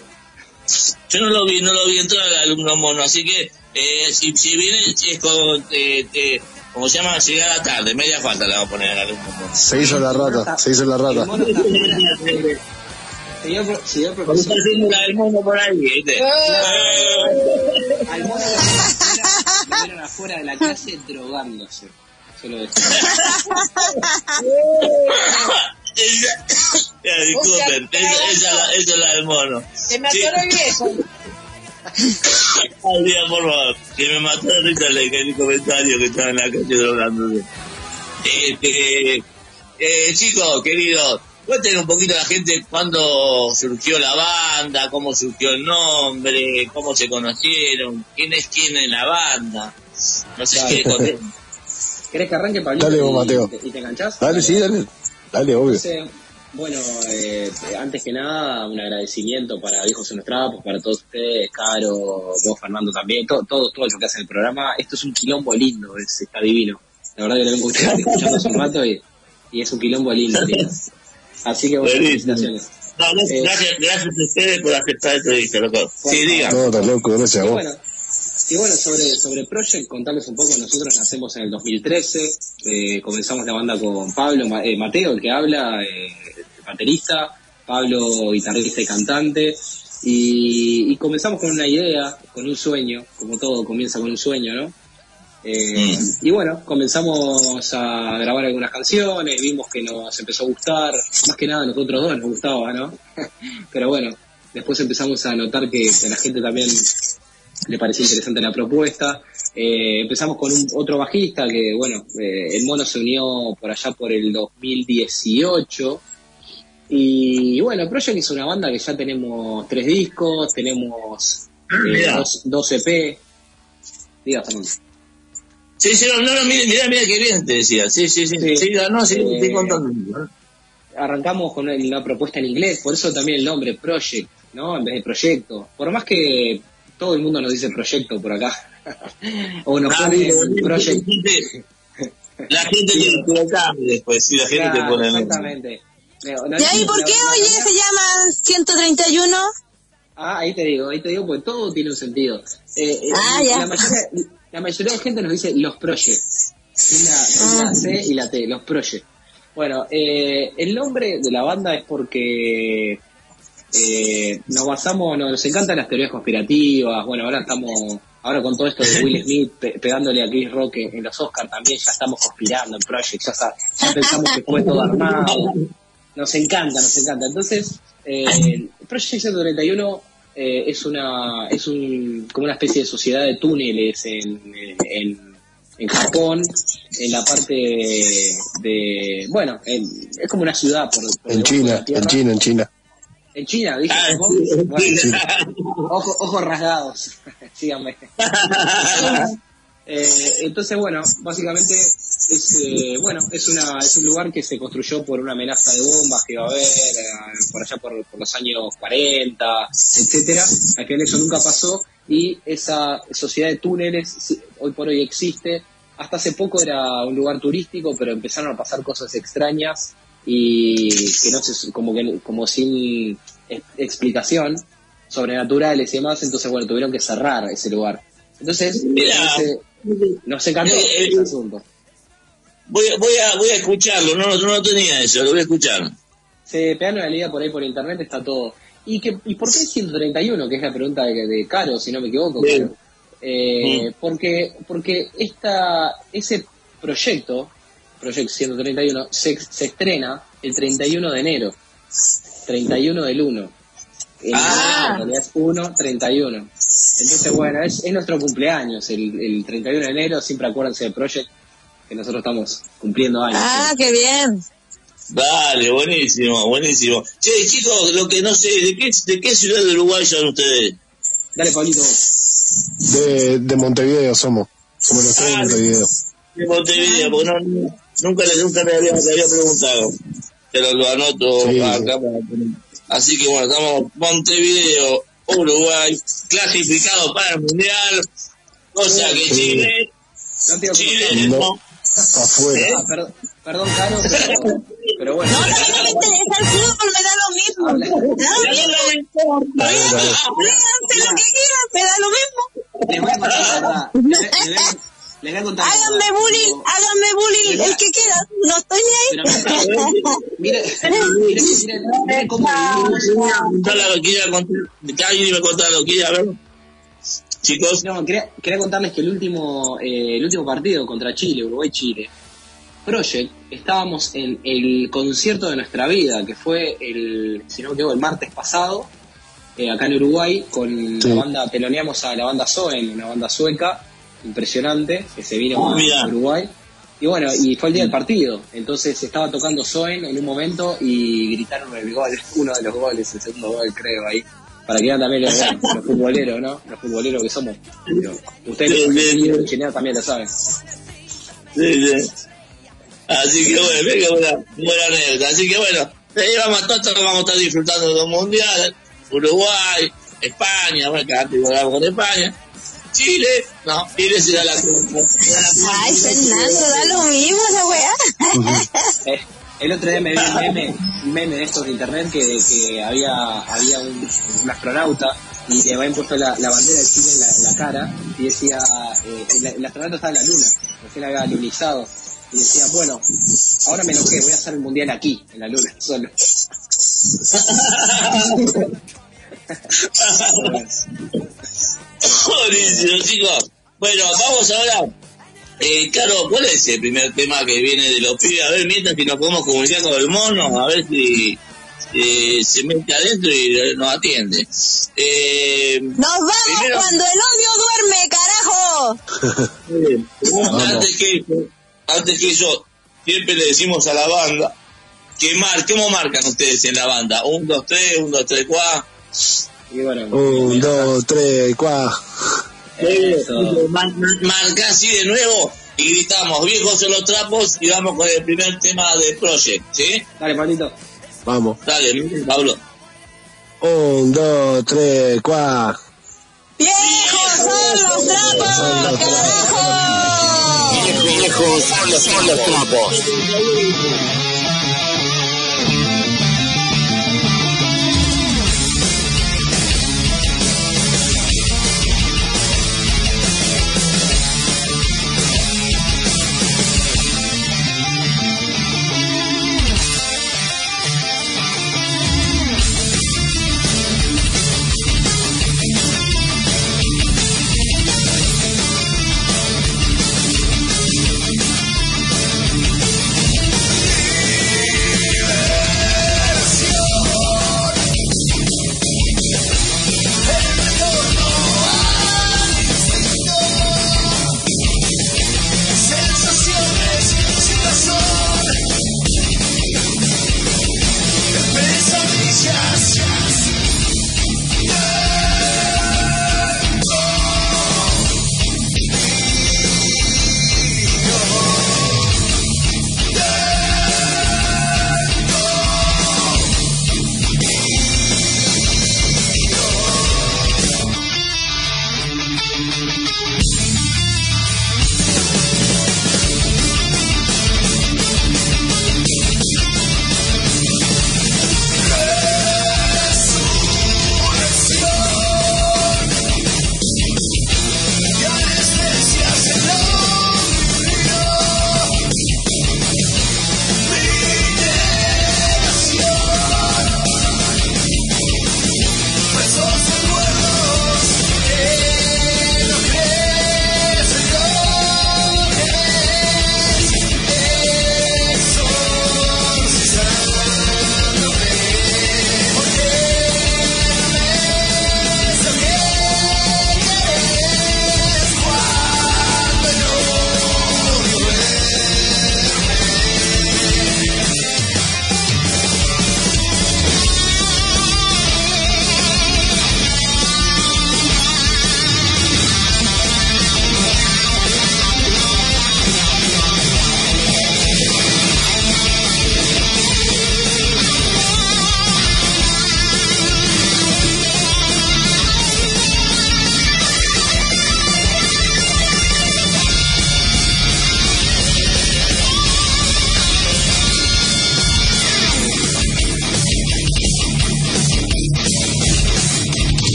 Yo no lo vi, no lo vi entrar al alumno mono, así que eh, si, si viene es como, eh, eh, como se llama, llegar a tarde, media falta le vamos a poner al alumno mono. Se hizo la rata, se hizo la rata. Señor, señor profesor. está haciendo la del mono por ahí, ¿viste? Al mono de la escuela lo vieron afuera de la clase drogándose. Solo eso. Esa- Ya, disculpen, esa, esa, la- esa es la del mono. Se me Sí. el viejo. Ay, Dios, por favor, que me mató de risa el, el comentario que estaba en la calle drogándose. Este, eh, chicos, queridos, cuenten un poquito a la gente cuándo surgió la banda, cómo surgió el nombre, cómo se conocieron, quién es quién en la banda. No sé qué contar. ¿Querés que arranque, Pablito? Dale vos, Mateo. y te- ¿Y te enganchás? Dale, sí, dale. Dale, obvio. Entonces, bueno, eh, antes que nada, un agradecimiento para Viejos en los Trapos, para todos ustedes, Caro, vos, Fernando también, todo, todo, todo lo que hacen el programa. Esto es un quilombo lindo, es, está divino. La verdad que lo vengo escuchando hace un rato y, y es un quilombo lindo, tío. Así que bueno, felicitaciones. No, Eh, gracias, gracias a ustedes por aceptar esta entrevista, loco. Sí, diga. No, estás loco, gracias a vos. bueno, y bueno sobre, sobre Project, contarles un poco, nosotros nacemos en el 2013, eh, comenzamos la banda con Pablo, eh, Mateo, el que habla, eh, baterista, Pablo, guitarrista y cantante, y, comenzamos con una idea, con un sueño, como todo comienza con un sueño, ¿no? Eh, Y bueno, comenzamos a grabar algunas canciones, vimos que nos empezó a gustar, más que nada nosotros dos nos gustaba, ¿no? Pero bueno, después empezamos a notar que, la gente también le parecía interesante la propuesta. Eh, empezamos con un, otro bajista que, bueno, eh, el mono se unió por allá por el 2018. Y bueno, Project es una banda que ya tenemos tres discos, tenemos eh, dos, dos EP. Diga, Fernando. Sí, sí, no, no, mira, mira, mira qué bien te decía. Sí, sí, sí. Sí, no, sí, Eh, estoy contando. arrancamos con una, una propuesta en inglés, por eso también el nombre Project, ¿no? En vez de proyecto. Por más que todo el mundo nos dice proyecto por acá. o nos Ah, pone Project. La gente te te cambia después, sí, la gente te pone el. Exactamente. No, no, ¿Y ahí por qué hoy se llaman 131? Ah, ahí te digo, ahí te digo, porque todo tiene un sentido. Eh, eh, Ah, ya. La mayoría, la mayoría de gente nos dice los projects. Es la, C y la T, los projects. Bueno, eh, el nombre de la banda es porque eh, nos basamos, nos, nos encantan las teorías conspirativas. Bueno, ahora estamos, ahora con todo esto de Will Smith pe- pegándole a Chris Rock en, los Oscars también ya estamos conspirando en projects, ya, ya pensamos que fue todo armado. Nos encanta, nos encanta. Entonces, eh, Project 131 eh, es una es un como una especie de sociedad de túneles en, en, en Japón, en la parte de, de- bueno, en- es como una ciudad por, por En China, en China, en China. En China, dije. Japón. Bueno, ojo- ojos rasgados, síganme. Eh, entonces, bueno, básicamente es eh, bueno es una es un lugar que se construyó por una amenaza de bombas que iba a haber eh, por allá por, por los años 40, etcétera. Al final eso nunca pasó y esa sociedad de túneles hoy por hoy existe. Hasta hace poco era un lugar turístico, pero empezaron a pasar cosas extrañas y que no sé, como que como sin ex- explicación sobrenaturales y demás, entonces bueno, tuvieron que cerrar ese lugar. Entonces, ese- nos encantó Eh, ese asunto. Voy, a- voy, a, voy a escucharlo, no, no, no tenía eso, lo voy a escuchar. Se pegan una liga por ahí por internet, está todo. ¿Y, que, ¿Y por qué 131? Que es la pregunta de, de Caro, si no me equivoco. Caro. Eh, porque porque esta, ese proyecto, Proyecto 131, se, se estrena el 31 de enero. 31 del 1. El Ah. en realidad es 1, 31. Entonces, bueno, es, es nuestro cumpleaños. El, el 31 de enero, siempre acuérdense del Project, que nosotros estamos cumpliendo años. Ah, qué bien. Dale, buenísimo, buenísimo. Che, chicos, lo que no sé, ¿de qué, de qué ciudad de Uruguay son ustedes? Dale, Pablito. De, de Montevideo somos. Somos los tres de Montevideo. De Montevideo, porque no- nunca, le, nunca me había, me había preguntado. Pero lo anoto Sí. acá para poner. Así que bueno, estamos Montevideo, Uruguay, clasificado para el Mundial. O sea que Sí. Chile, Chile No. no. Afuera. Ah, perdón, perdón, Caro, pero, pero bueno. No, no me interesa el fútbol, me da lo mismo. Me da lo mismo. Háganse lo que quieran, me da lo mismo. Les voy a contar la verdad. Les voy- a- contar la Háganme verdad. bullying, háganme bullying, el que quiera. No estoy ni ahí. Mire, mire, mire, mire cómo vivimos. Contala lo que alguien me contara lo que iba a ver. Chicos, No, quería, quería contarles que el último, eh, el último partido contra Chile, Uruguay-Chile, Project, estábamos en el concierto de nuestra vida, que fue el, si no me equivoco, el martes pasado, eh, acá en Uruguay, con Sí. la banda, teloneamos a la banda Soen, una banda sueca, impresionante, que se vino a Mirá. Uruguay. Y bueno, y fue el día del partido, entonces estaba tocando Soen en un momento y gritaron el gol, uno de los goles, el segundo gol creo ahí, para que vean también los, los futboleros, ¿no? Los futboleros que somos. Pero Ustedes chilenos también lo saben. Sí, sí. Así que bueno, mira qué buena, buena anécdota. Así que bueno, de ahí vamos a todos vamos a estar disfrutando de los mundiales. Uruguay, España, bueno, que antes con España. Chile, no, Chile será la Ay, Fernando, da lo mismo esa weá. Eh, el otro día me vi un meme, un meme de estos de internet que, que había, había un, un astronauta y le habían puesto la, la bandera de Chile en la, en la cara y decía, eh, el, el astronauta estaba en la luna, recién había lunizado y decía, bueno, ahora me enojé, voy a hacer el mundial aquí, en la luna, solo. Buenísimo, chicos. Bueno, vamos ahora. Eh, Caro, ¿cuál es el primer tema que viene de los pibes? A ver, mientras que nos podemos comunicar con el mono, a ver si eh, se mete adentro y nos atiende. Eh, Nos vamos Primero- cuando el odio duerme, carajo. antes que eso, antes que eso, siempre le decimos a la banda que mar, ¿cómo marcan ustedes en la banda? Un, dos, tres, un, dos, tres, cuatro. Y bueno, Un, dos, tres, cuatro. Mar- mar- marca así de nuevo y gritamos, viejos son los trapos y vamos con el primer tema del Project, ¿sí? Dale, Pablito. Vamos. Dale, Pablo. Un, dos, tres, cuatro. Viejos son los trapos, carajo. Viejos son los, son los trapos.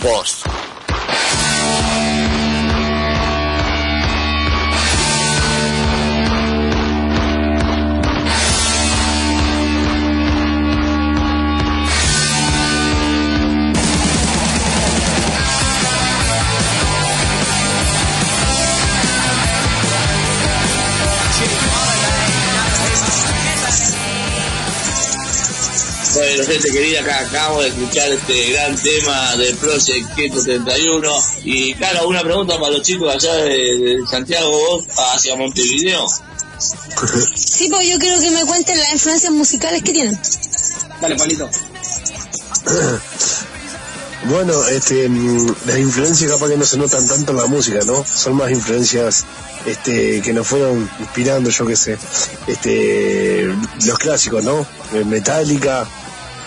Son escuchar este gran tema del Project 131. Y claro, una pregunta para los chicos allá de, de Santiago, vos hacia Montevideo. Sí, pues yo quiero que me cuenten las influencias musicales que tienen. Dale, Pablito. Bueno, este, mm, las influencias capaz que no se notan tanto en la música, ¿no? Son más influencias este, que nos fueron inspirando, yo qué sé. Este, los clásicos, ¿no? Eh, Metallica,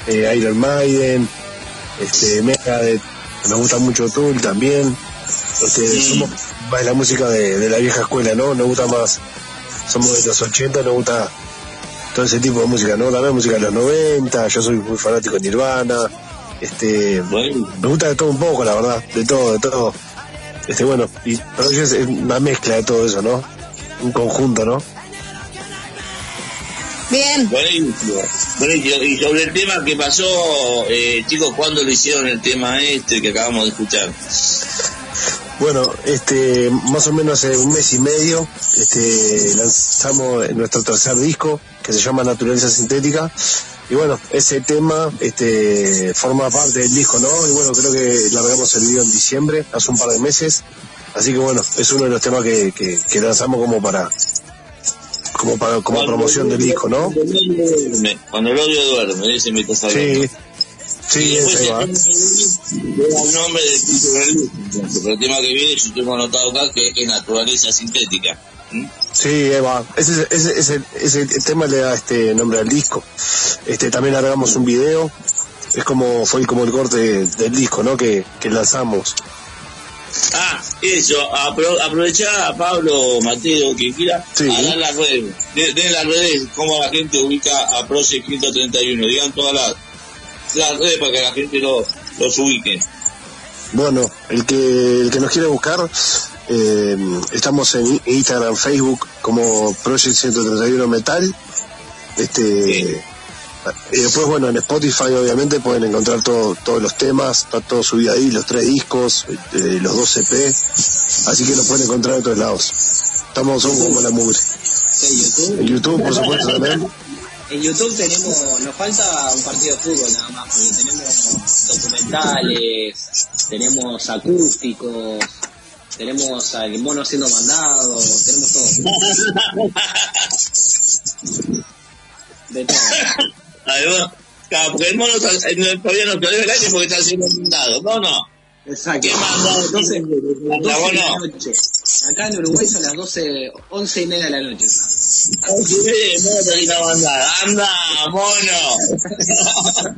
eh, Iron Maiden, este, Megadeth, nos gusta mucho Tool también. Este, somos más de la música de, de la vieja escuela, ¿no? Nos gusta más, somos de los 80, nos gusta todo ese tipo de música, ¿no? También música de los 90, yo soy muy fanático de Nirvana, este, me gusta de todo un poco, la verdad, de todo, de todo. Este, bueno, y para ellos es una mezcla de todo eso, ¿no? Un conjunto, ¿no? Bien. Buenísimo. Buenísimo. Y sobre el tema que pasó, eh, chicos, ¿cuándo lo hicieron el tema este que acabamos de escuchar? Bueno, este, más o menos hace un mes y medio, este, lanzamos nuestro tercer disco, que se llama Naturaleza Sintética. Y bueno, ese tema, este, forma parte del disco, ¿no? Y bueno, creo que largamos el video en diciembre, hace un par de meses. Así que bueno, es uno de los temas que, que, que lanzamos como para, como para, como promoción del disco, ¿no? Cuando el odio duerme, cuando el odio duerme, dice mi Sí, sí, Después ese va. el nombre del pero el tema que viene, yo tengo anotado acá, que es naturaleza sintética. ¿Mm? Sí, Eva, ese, ese, ese, ese tema le da este nombre al disco. Este, también agregamos un video, es como, fue como el corte del disco, ¿no? Que, que lanzamos. Ah, eso, apro aprovechá a Pablo, Mateo, quien quiera, a dar las redes. De, den las redes, cómo la gente ubica a Project 131. Digan todas las, las redes para que la gente lo, los ubique. Bueno, el que, el que nos quiere buscar, eh, estamos en Instagram, Facebook como Project 131 Metal. Este, y después, bueno, en Spotify obviamente pueden encontrar todo, todos los temas, está todo subido ahí, los tres discos, eh, los dos EP, así que lo pueden encontrar de todos lados. Estamos somos como la mugre. En YouTube, por supuesto, también. En YouTube tenemos, nos falta un partido de fútbol nada más, porque tenemos documentales, tenemos acústicos, tenemos al mono siendo mandado, tenemos todo. De todo. Va. Claro, porque el mono eh, no- todavía no quedó en el aire porque está siendo mandado. No, no. Exacto. ¿Qué mandado? Entonces, La 12 de la noche. Acá en Uruguay son las 12, 11 y media de la noche. Sí, mono mandada. Anda, mono.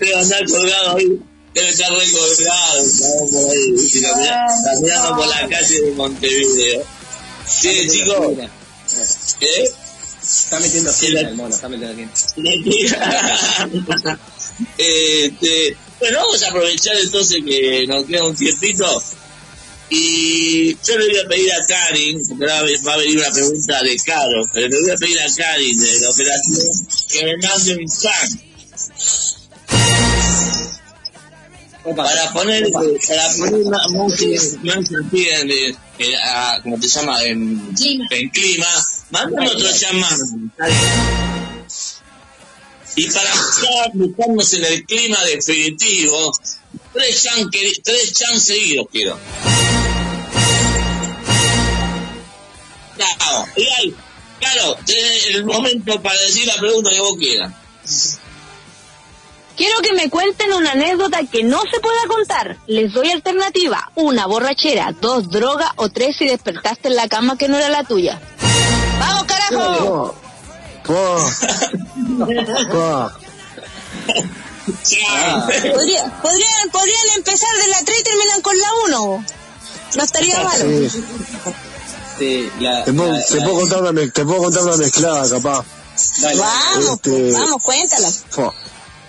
Debe andar colgado ahí. Debe estar recolgado. estamos por ahí, Caminando por la calle de Montevideo. Sí, chicos. ¿Qué? Está metiendo fila el mono, está metiendo este, bueno, vamos a aprovechar entonces que nos queda un tiempito. Y yo le voy a pedir a Karin, porque ahora va a venir una pregunta de Caro, pero le voy a pedir a Karin de la operación que me mande un chat para poner, para poner una música eh, a- ¿cómo te llama? En, en clima. Mándame otro chamán. Y para estar buscarnos en el clima definitivo, tres chan, que- tres chan seguidos quiero. Claro, y claro, tenés el momento para decir la pregunta que vos quieras. Quiero que me cuenten una anécdota que no se pueda contar. Les doy alternativa. Una, borrachera. Dos, droga. O tres, si despertaste en la cama que no era la tuya. ¡Vamos, carajo! Po, po. Podría- podrían, podrían empezar de la 3 y terminan con la 1. No estaría malo. Sí. Sí, la, Te puedo, la- te la- puedo contar una, te puedo contar una mezclada, capaz. Dale. Vamos, Este- vamos, cuéntala.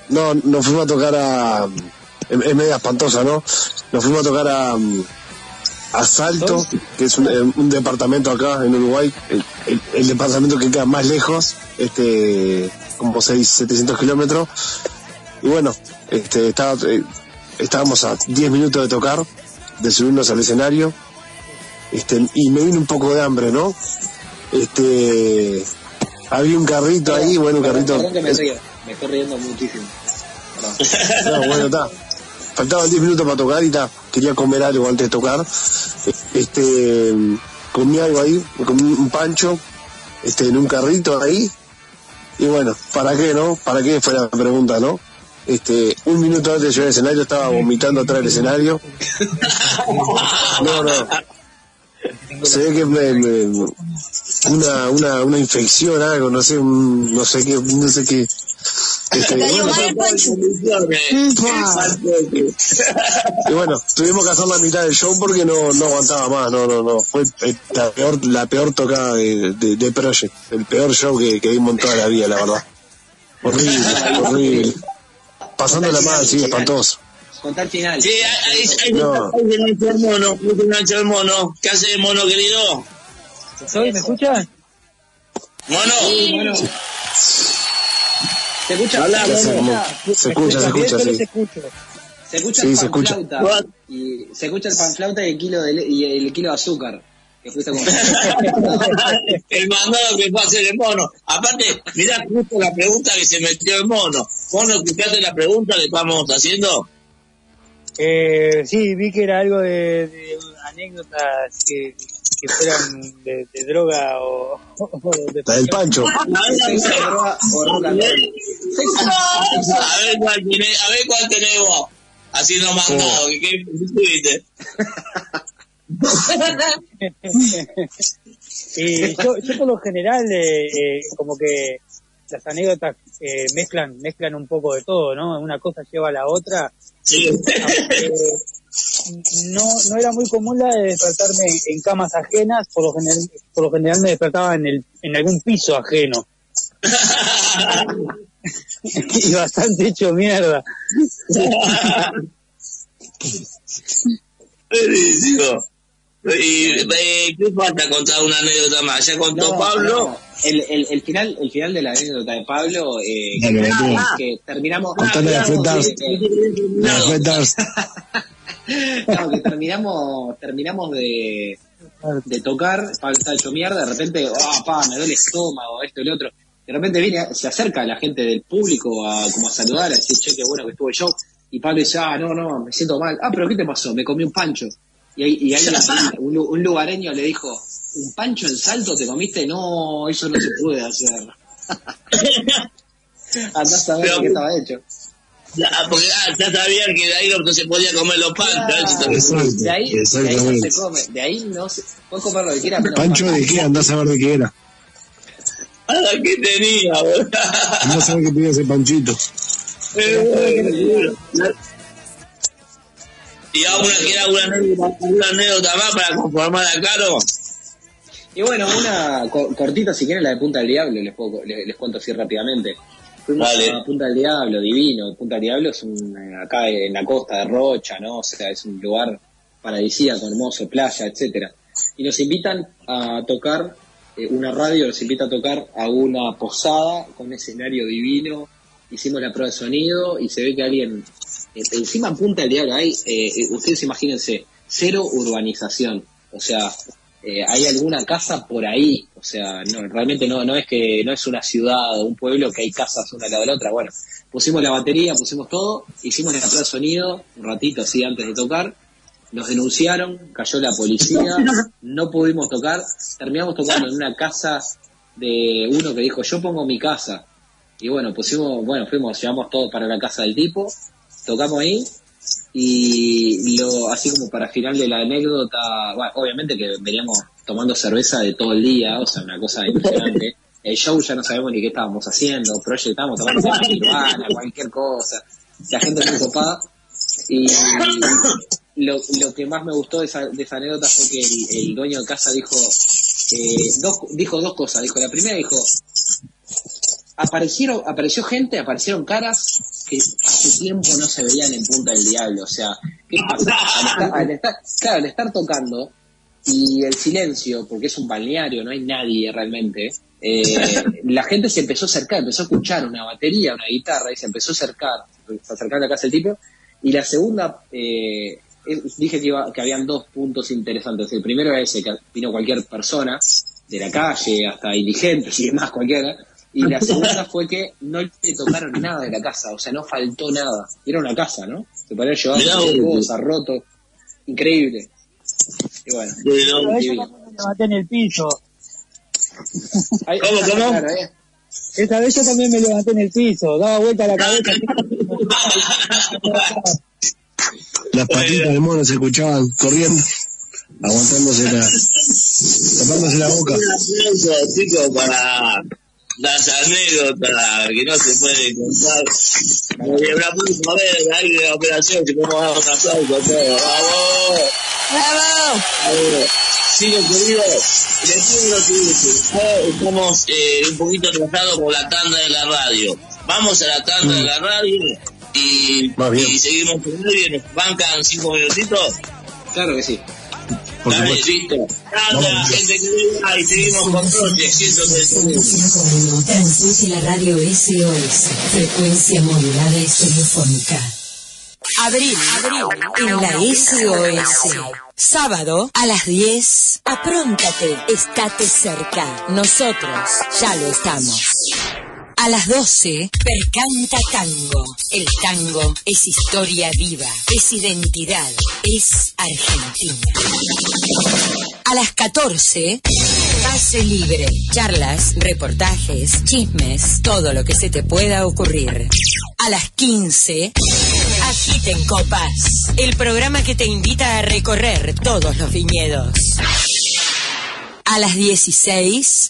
No, nos fuimos a tocar a, es, es media espantosa, ¿no? Nos fuimos a tocar a, a Salto, que es un, eh, un departamento acá en Uruguay, el, el- el departamento que queda más lejos, este, como 6, 700 kilómetros. Y bueno, este, estaba, eh, estábamos a 10 minutos de tocar, de subirnos al escenario, este, y me vino un poco de hambre, ¿no? Este, había un carrito ahí, bueno, un carrito. Perdón que me río, me estoy riendo muchísimo. No, bueno, está. Faltaban 10 minutos para tocar y ta, quería comer algo antes de tocar. Este, comí algo ahí, comí un pancho, este, en un carrito ahí. Y bueno, ¿para qué, no? ¿Para qué fue la pregunta, no? Este, un minuto antes de llegar al escenario estaba vomitando atrás del escenario. No, no. Se ve que me, me- una, una, una infección, algo, no sé, no sé qué, no sé qué. Y bueno, tuvimos que hacer la mitad del show porque no, no aguantaba más, no, no, no. Fue eh, la peor, la peor tocada de, de, de Project, el peor show que, que dimos en toda la vida, la verdad. Horrible, horrible. Pasándola mal, sí, espantoso. Contar final. Sí, ahí, ahí, ahí, No. enganchó el mono, enganchó el mono. ¿Qué hace el mono, querido? ¿Soy? ¿Me escuchan? Mono. ¿Se escucha? Ya se. Se escucha, se escucha, sí. Se escucha Sí, el se escucha. panflauta. Y se escucha el panflauta y el kilo de, le- y el kilo de azúcar. Que fuiste a el mandado que fue a hacer el mono. Aparte, mirá justo la pregunta que se metió el mono. Mono, ¿escuchaste la pregunta que estamos haciendo? Eh, sí, vi que era algo de, de anécdotas que, que fueran de, de droga o, o de... La del Pancho. A ver cuál tenés, a ver cuál tenés vos. Así no mandado, que qué viste. y yo, yo por lo general, eh, eh, como que las anécdotas eh, mezclan mezclan un poco de todo, ¿no? Una cosa lleva a la otra. Eh, no, no era muy común la de despertarme en camas ajenas, por lo general, por lo general me despertaba en, el, en algún piso ajeno. y bastante hecho mierda. Buenísimo. Y eh, qué falta contar una anécdota más. Ya contó No, Pablo. no. El, el, el final el final de la anécdota de Pablo eh, que, terminamos Fred Durst. no, que terminamos terminamos de, de tocar Pablo está hecho mierda de repente ah pa me duele el estómago esto y lo otro de repente viene se acerca la gente del público a como a saludar a decir che qué bueno que estuvo el show y Pablo dice ah no no me siento mal ah pero qué te pasó me comí un pancho y ahí, y ahí un, un lugareño le dijo un pancho en salto te comiste no eso no se puede hacer andás a ver Pero- qué estaba hecho Ya, porque ah, ya sabían que de ahí no se podía comer los panchos. de ahí, de ahí no se come, de ahí no se puedes comer lo que quieras, ¿Pancho de qué? Andás a ver de qué era. Ah, ¿Qué tenía, boludo? Andás a ver qué tenía ese panchito. Y ahora queda una anécdota, una anécdota más para conformar a Caro. Y bueno, una co- cortita si quieren la de Punta del Diablo, les, puedo- les, les cuento así rápidamente. Fuimos a Punta del Diablo, divino. Punta del Diablo es un, eh, acá en la costa de Rocha, ¿no? O sea, es un lugar paradisíaco, hermoso, playa, etcétera. Y nos invitan a tocar, eh, una radio nos invita a tocar a una posada con un escenario divino. Hicimos la prueba de sonido y se ve que alguien, eh, encima en Punta del Diablo hay, eh, ustedes imagínense, cero urbanización. O sea, eh, hay alguna casa por ahí, o sea, no, realmente no, no es que no es una ciudad o un pueblo que hay casas una al lado de la otra, bueno, pusimos la batería, pusimos todo, hicimos la prueba de sonido, un ratito así antes de tocar, nos denunciaron, cayó la policía, no pudimos tocar, terminamos tocando en una casa de uno que dijo, yo pongo mi casa, y bueno, pusimos, bueno, fuimos, llevamos todo para la casa del tipo, tocamos ahí, y lo así como para final de la anécdota, bueno, obviamente que veníamos tomando cerveza de todo el día, o sea, una cosa impresionante. El show ya no sabemos ni qué estábamos haciendo, Project estábamos tomando cerveza nirvana, cualquier cosa. La gente muy copada. Y lo, lo que más me gustó de esa, de esa anécdota fue que el, el dueño de casa dijo, eh, dos, dijo dos cosas. Dijo, la primera dijo, aparecieron, apareció gente, aparecieron caras que hace tiempo no se veían en Punta del Diablo. O sea, ¿qué pasa? Al estar, al estar- claro, al estar tocando y el silencio, porque es un balneario, no hay nadie realmente, eh, la gente se empezó a acercar, empezó a escuchar una batería, una guitarra, y se empezó a acercar, se empezó a casa del tipo. Y la segunda, eh, es- dije que, iba- que habían dos puntos interesantes. El primero ese, que vino cualquier persona, de la calle hasta indigentes y demás, cualquiera. Y la segunda fue que no le tocaron nada de la casa, o sea, no faltó nada. Era una casa, ¿no? Se podía llevar Mirá cualquier vos. cosa, roto. Increíble. Y bueno, Pero también me levanté en el piso. Ahí- ¿Cómo, cómo? Claro, eh. Esta vez yo también me levanté en el piso, daba vuelta la cabeza. Las patitas del mono se escuchaban corriendo, aguantándose la, tapándose la boca. Un aplauso, chicos, para las anécdotas que no se pueden contar. Eh, Un aplauso, a ver, ahí de la operación, que podemos dar un aplauso a todos. ¡Bravo! ¡Bravo! Sigo, querido, les pido lo siguiente. Estamos eh, un poquito atrasados con la tanda de la radio. Vamos a la tanda de la radio y, y seguimos con nadie. ¿Nos bancan cinco minutitos? Claro que sí. Dale, listo. Tanda, gente querida, y seguimos con Proche, 131. 105.1 transmite la radio SOS, frecuencia modulada estereofónica. Abril, abril, en la SOS. Sábado a las 10. Apróntate, estate cerca. Nosotros ya lo estamos. A las 12, Percanta Tango. El tango es historia viva, es identidad, es Argentina. A las 14, Pase Libre. Charlas, reportajes, chismes, todo lo que se te pueda ocurrir. A las 15, Agiten Copas. El programa que te invita a recorrer todos los viñedos. A las 16,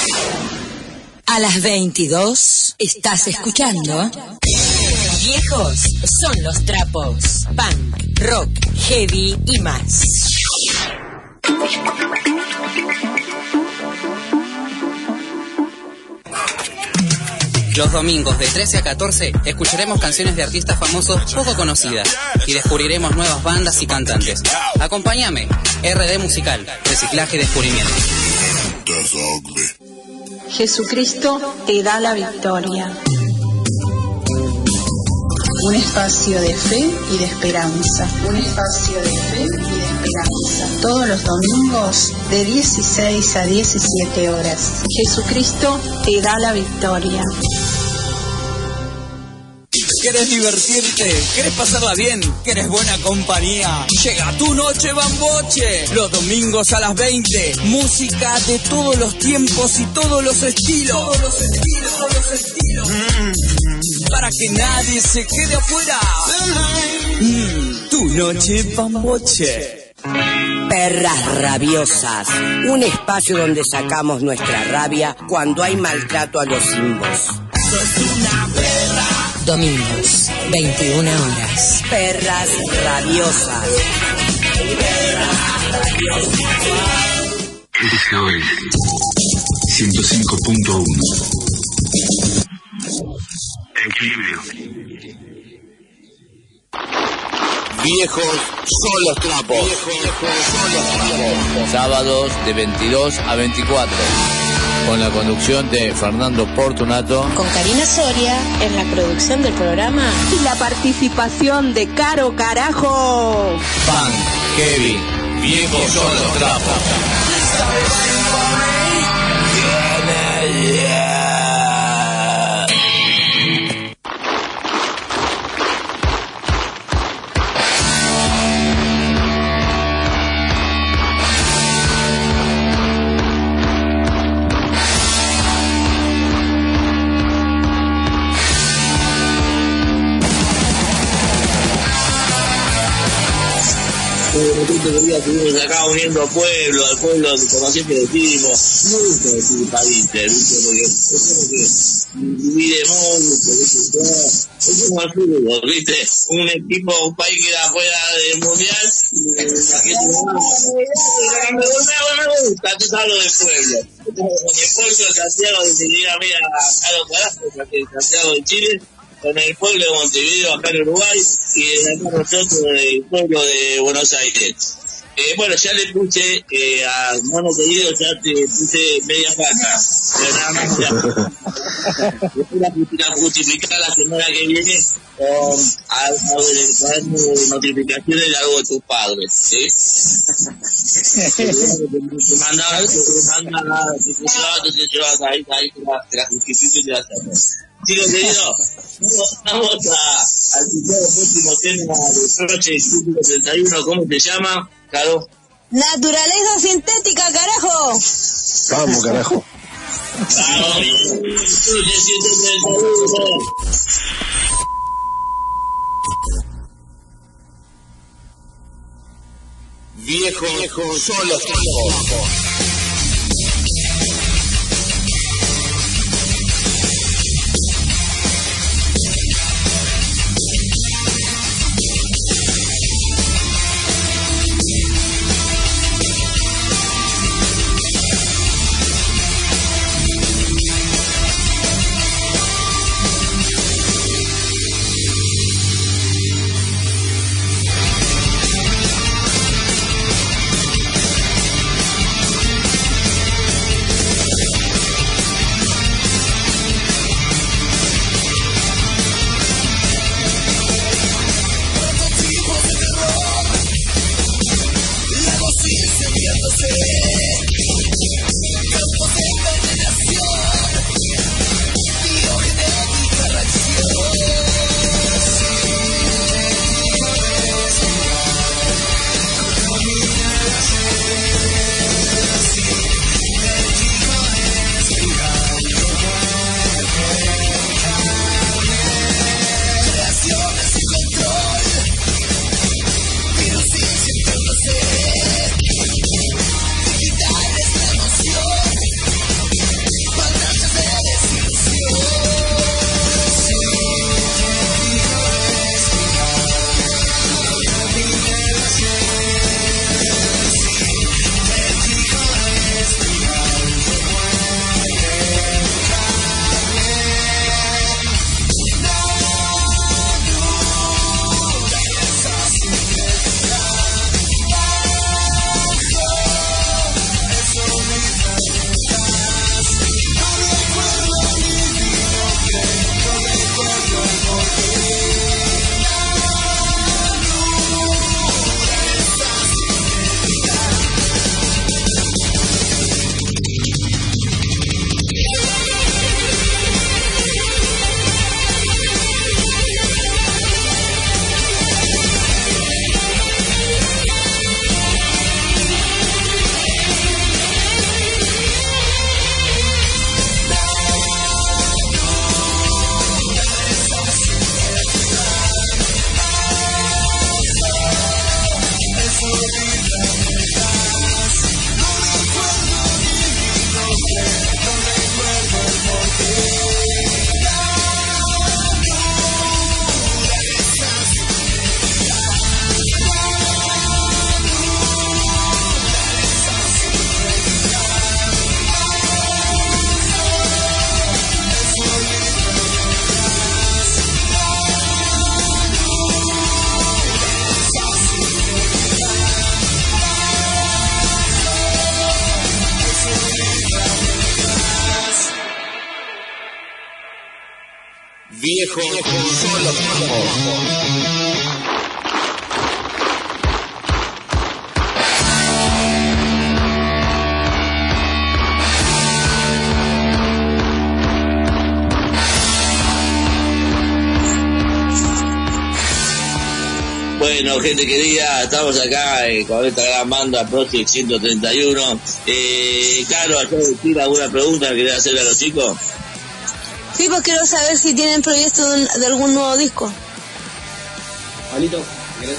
A las 22, estás escuchando. Viejos son los trapos, punk, rock, heavy y más. Los domingos de 13 a 14 escucharemos canciones de artistas famosos poco conocidas y descubriremos nuevas bandas y cantantes. Acompáñame, RD Musical, Reciclaje y Descubrimiento. Jesucristo te da la victoria. Un espacio de fe y de esperanza. Un espacio de fe y de esperanza. Todos los domingos de 16 a 17 horas. Jesucristo te da la victoria. ¿Querés divertirte? ¿Querés pasarla bien? ¿Querés buena compañía? Llega tu noche bamboche. Los domingos a las 20. Música de todos los tiempos y todos los estilos. Todos los estilos, todos los estilos. Mm, Para que nadie se quede afuera. Mm, tu noche bamboche. Perras rabiosas, un espacio donde sacamos nuestra rabia cuando hay maltrato a los simbos. Domingos, 21 horas. Perras rabiosas. SOS 105.1 Equilibrio. Viejos son los trapos. Sábados de 22 a 24. Con la conducción de Fernando Portunato. Con Karina Soria en la producción del programa. Y la participación de Caro Carajo. Pan, Kevin, viejos son los trapos. Repente acá uniendo pueblo, al pueblo, como siempre decimos, no gusta decir países, ¿viste? porque es que divide mucho, ¿viste? Un equipo, un país que era fuera del mundial, y la gente me gusta, tú sabes lo del pueblo. Pueblo de Santiago mira, a los carajos, Chile, con el pueblo de Montevideo acá en Uruguay y acá nosotros pueblo de Buenos Aires. Eh, bueno, ya le puse eh, a mono querido, ya te puse media vaca. Pero nada más. ya. Justificar la semana que viene con algo de notificaciones de algo de tus padres. ¿sí? te. Chicos queridos, vamos a, al próximo tema de Proche 131, ¿cómo se llama? Claro. Naturaleza sintética, carajo. Vamos, carajo. Vamos, Proche 131. Viejo, viejo, solo tiempo. Esta gran banda Project 131. Eh, Caro, ¿has decir alguna pregunta que querés hacerle a los chicos? Sí, pues quiero saber si tienen proyecto de, un- de algún nuevo disco. ¿querés?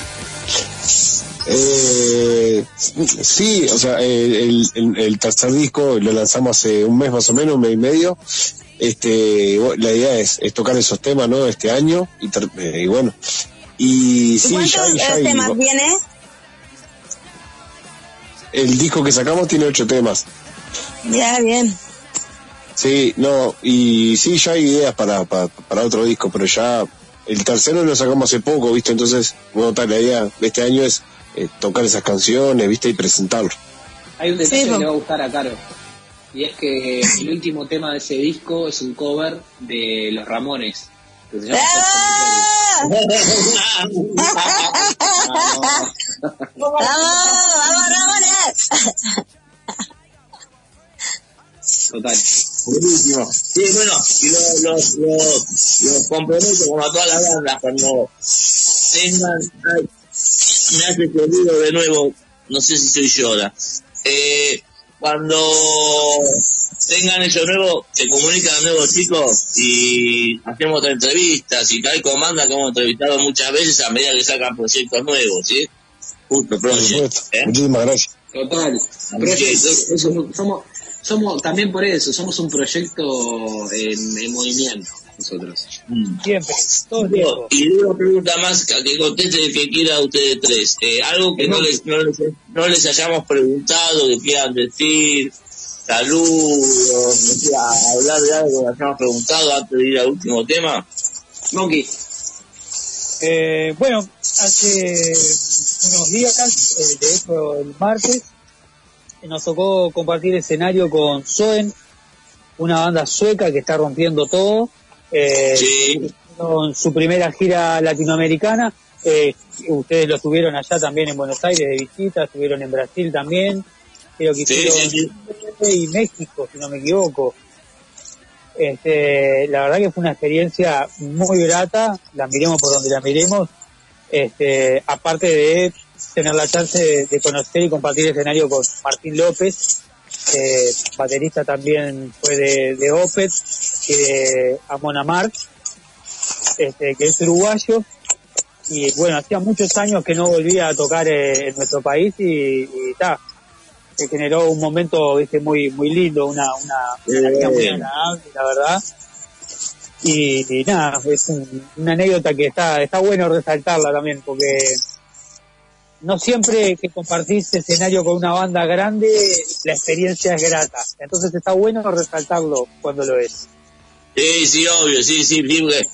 Eh, sí, o sea, el, el, el tercer disco lo lanzamos hace un mes más o menos, un mes y medio. Este, la idea es, es tocar esos temas, ¿no? Este año y, eh, y bueno. Y sí, ¿Cuántos ya, ya temas viene? El disco que sacamos tiene ocho temas. Ya, bien. Sí, no, y sí, ya hay ideas para, para, para otro disco, pero ya el tercero lo sacamos hace poco, ¿viste? Entonces, bueno, tal, la idea de este año es eh, tocar esas canciones, ¿viste? Y presentarlo. Hay un detalle Sí, que le va a gustar a Caro. Y es que el último tema de ese disco es un cover de Los Ramones. Se llama ¡Ah! ¡Vamos, vamos! Total. Buenísimo. Sí, bueno, y los los los los comprometo como a todas las bandas cuando tengan, ay, me hace sonido de nuevo, no sé si soy yo ahora. Eh, cuando tengan eso nuevo, se comunican a nuevos chicos y hacemos otra entrevistas y hay comandas que hemos entrevistado muchas veces a medida que sacan proyectos nuevos, ¿sí? Justo, Por supuesto. ¿eh? Muchísimas gracias. Total. Project, somos, somos, también por eso, somos un proyecto en, en movimiento, nosotros. Siempre, todo el tiempo. Y una pregunta más que conteste el que quiera de ustedes tres. Eh, algo que no les, no, les, no les hayamos preguntado, que quieran decir, saludos, no sé, hablar de algo que les hayamos preguntado antes de ir al último tema. Monkey. Eh, bueno, hace unos días, eh, de hecho el martes, nos tocó compartir escenario con Soen, una banda sueca que está rompiendo todo. Eh, hicieron su primera gira latinoamericana. Eh, ustedes lo tuvieron allá también en Buenos Aires de visita, estuvieron en Brasil también. Creo que Sí, hicieron sí, sí. Y México, si no me equivoco. Este, la verdad que fue una experiencia muy grata, la miremos por donde la miremos, este, aparte de tener la chance de, de conocer y compartir escenario con Martín López, eh, baterista también fue de, de Opet y de Amon Amarth, este, que es uruguayo, y bueno, hacía muchos años que no volvía a tocar eh, en nuestro país y, ta, se generó un momento viste muy muy lindo una una, una energía muy agradable la verdad. Y, y nada es un- una anécdota que está está bueno resaltarla también porque no siempre que compartís escenario con una banda grande la experiencia es grata entonces está bueno resaltarlo cuando lo es Sí, sí, obvio, sí, sí,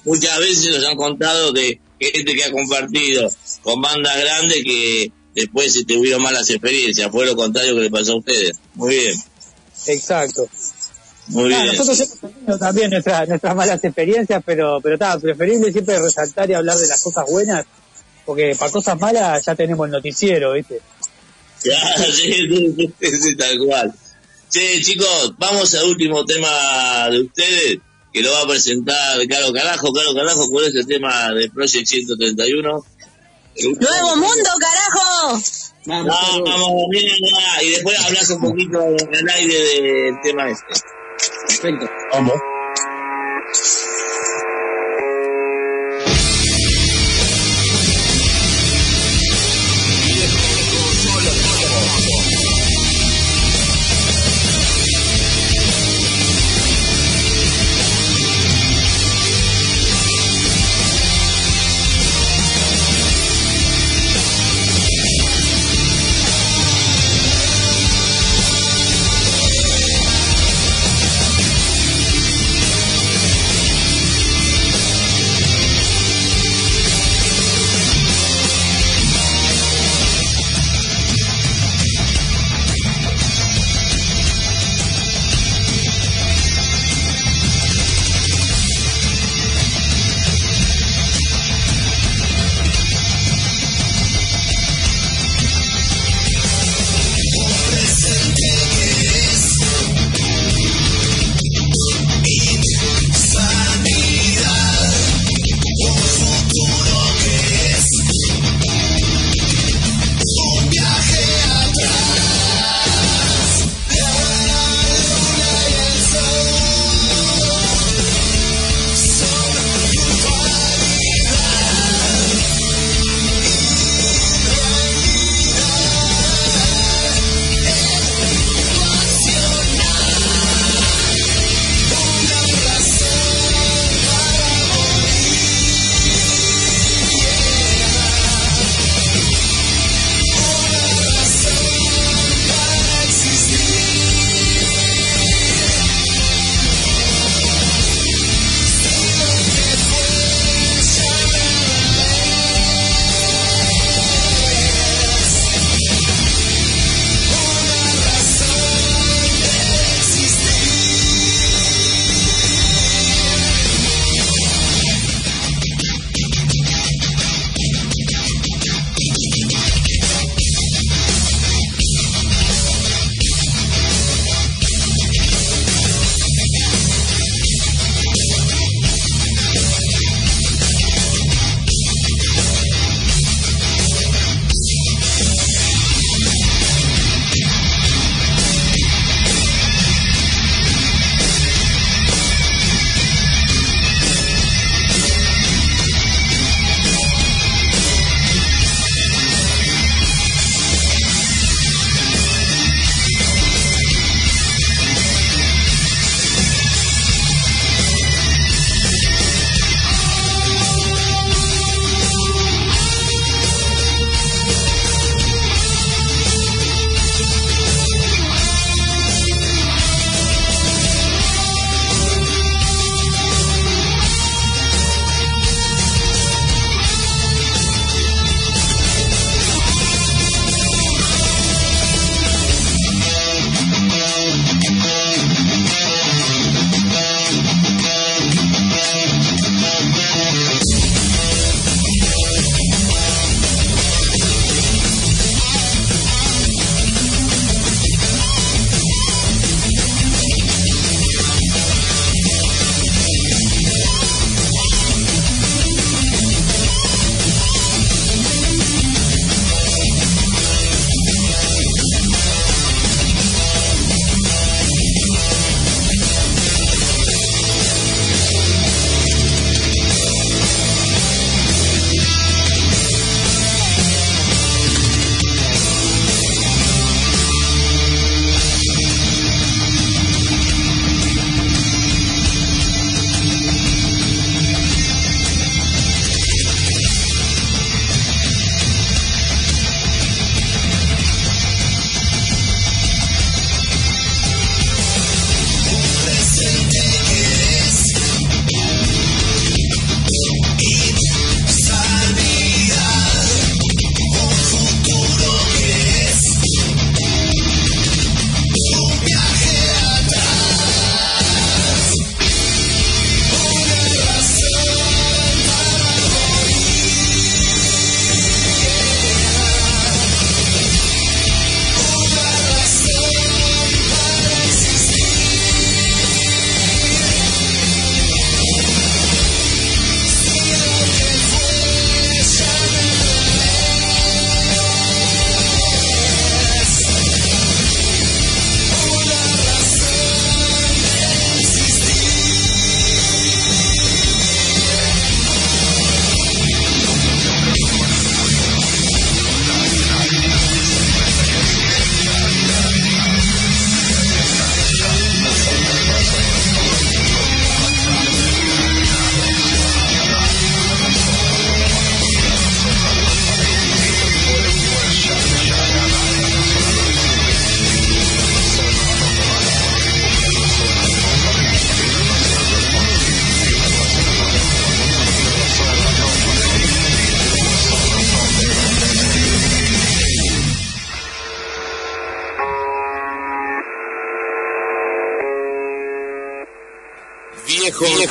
muchas veces nos han contado de gente que ha compartido con bandas grandes que después se tuvieron malas experiencias. Fue lo contrario que le pasó a ustedes. Muy bien, exacto muy bien. nosotros hemos tenido también nuestras nuestras malas experiencias, pero pero está preferible siempre resaltar y hablar de las cosas buenas, porque para cosas malas ya tenemos el noticiero, ¿viste? Claro, sí, sí, sí, sí, tal cual. Che, chicos, vamos al último tema de ustedes, que lo va a presentar Caro Carajo. Caro Carajo, ¿cuál es el tema de Project 131? ¡Nuevo mundo, carajo! Vamos, vamos. Y después hablas un poquito en el aire del tema este. Perfecto. Vamos.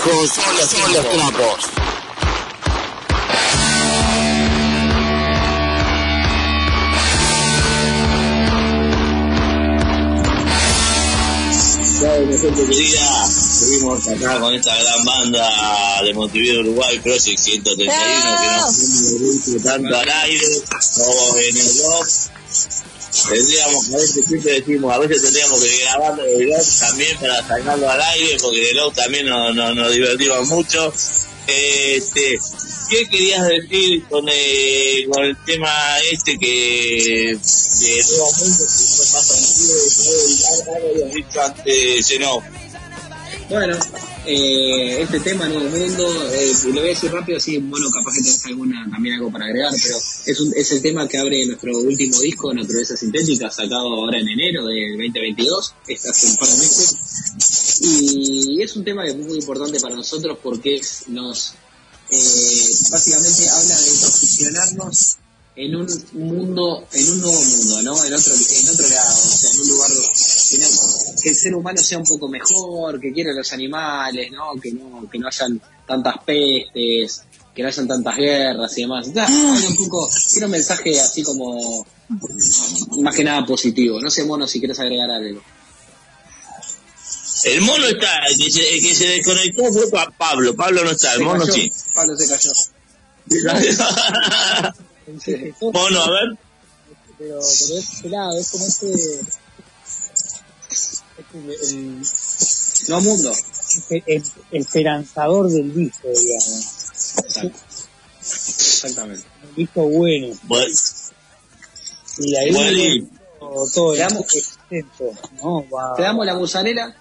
Viejos, son los trapos. Bueno, gente querida, seguimos acá con esta gran banda de Montevideo, Uruguay, Project 131, que nos tiene tanto al aire como en el blog. Tendríamos, a veces siempre decimos, a veces tendríamos que grabar el blog también para sacarlo al aire, porque el blog también nos, nos, nos divertimos mucho. Este, ¿Qué querías decir con, eh, con el tema este que de Mundo, que no pasa en algo habías dicho antes, Zeno? Bueno, eh, este tema, Nuevo Mundo, eh, lo voy a decir rápido, así, bueno, capaz que tenés alguna, también algo para agregar, pero es, un, es el tema que abre nuestro último disco, Naturaleza Sintética, sacado ahora en enero del 2022, este hace un par de meses. Y es un tema que es muy importante para nosotros porque nos, eh, básicamente habla de posicionarnos en un mundo, en un nuevo mundo, ¿no? En otro, en otro lado, o sea, en un lugar que el ser humano sea un poco mejor, que quiera los animales, ¿no? Que no, que no hayan tantas pestes, que no hayan tantas guerras y demás. Da, habla un poco, tiene un mensaje así como, más que nada positivo. No sé, Mono, si quieres agregar algo. El mono está, el que se, el que se desconectó fue pa- Pablo, Pablo no está, el Se mono cayó, sí. Pablo se cayó. mono, a ver. Pero, pero es pelado, es como ese. El, el- No mundo. el- el esperanzador del disco, digamos. Exactamente. Un disco bueno. Bueno, Y ahí Bueno. todo, todo Te damos- exento, ¿no? Va- Te damos la musarela,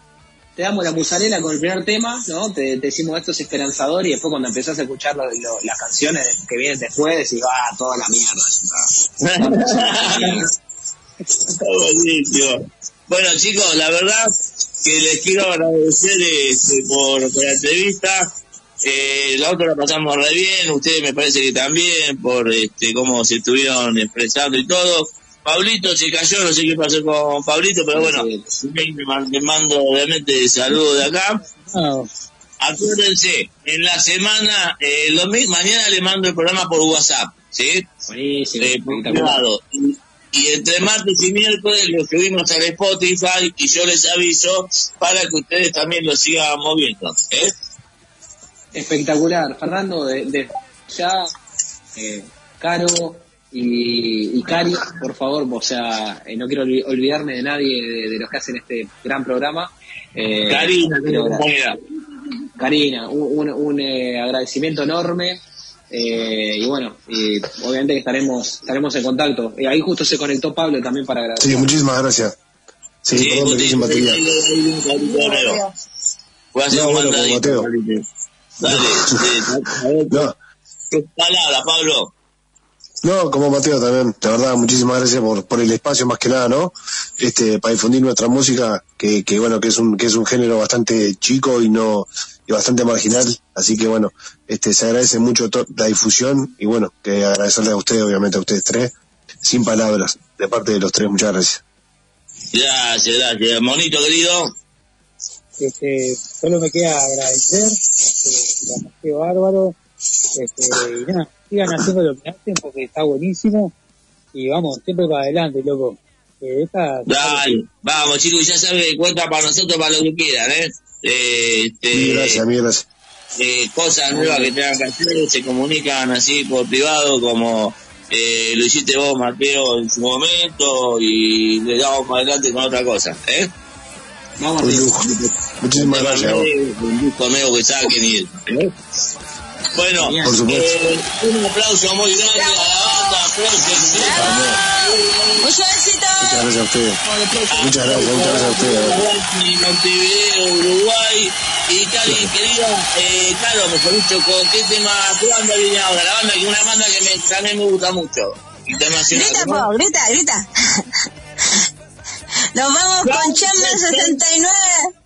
te damos la musarela con el primer tema, ¿no? Te, te decimos esto es esperanzador y después cuando empezás a escuchar lo- lo- las canciones que vienen después decís, ah, toda la mierda. Está buenísimo. Bueno chicos, la verdad que les quiero agradecer este, por, por la entrevista. Eh, la otra la pasamos re bien, ustedes me parece que también, por este, cómo se estuvieron expresando y todo. Pablito se cayó, no sé qué pasó con Pablito, pero bueno, le mando obviamente saludos de acá. Acuérdense, en la semana, eh, lo mañana le mando el programa por WhatsApp, ¿sí? Buenísimo, Eh, por privado. Y, y entre martes y miércoles lo subimos al Spotify y yo les aviso para que ustedes también lo sigan moviendo. ¿eh? Espectacular. Fernando, de, de ya, eh, Caro y, y Cari, por favor, o sea, eh, no quiero olvi- olvidarme de nadie de, de los que hacen este gran programa. Eh, Karina. Karina, un, un, un, eh, agradecimiento enorme. Eh, y bueno, y obviamente que estaremos, estaremos en contacto. Eh, ahí justo se conectó Pablo también para agradecer. Sí, muchísimas gracias. Sí, Sí, perdón, me batería. Voy a hacer No, un bueno, mandadito. Dale, sí, a ver, No, ¿qué palabra, Pablo? No, como Mateo también, de verdad, muchísimas gracias por, por el espacio más que nada, ¿no? Este, para difundir nuestra música, que, que bueno, que es un, que es un género bastante chico y no, y bastante marginal, así que bueno, este, se agradece mucho la difusión y bueno, que agradecerle a ustedes, obviamente a ustedes tres, sin palabras, de parte de los tres, muchas gracias. Gracias, gracias. Monito querido. Este, solo me queda agradecer, este, la bárbaro, este, y nada, sigan haciendo lo que hacen porque está buenísimo, y vamos, siempre para adelante, loco. Que esta, Dale, vamos chicos, ya saben que cuenta para nosotros para lo que quieran, ¿eh? Eh, este, Mil gracias, mil gracias. eh, cosas nuevas que tengan que hacer, se comunican así por privado como eh, lo hiciste vos, Mateo, en su momento y le damos para adelante con otra cosa, ¿eh? Vamos. Muchísimas gracias. Un disco nuevo que saquen y ¿eh? Bueno, Por supuesto. eh, un aplauso muy grande a la banda Project Mucho éxito. Muchas gracias a ustedes. Muchas gracias, muchas gracias a ustedes. Montevideo, Uruguay. Y Cali, querida, eh, Caro, mejor dicho, ¿con qué tema, qué banda viene ahora? La banda que es una banda que me, también me gusta mucho. Internacional. Grita, ¿no? po, grita, grita. Nos vamos con Chamber 69.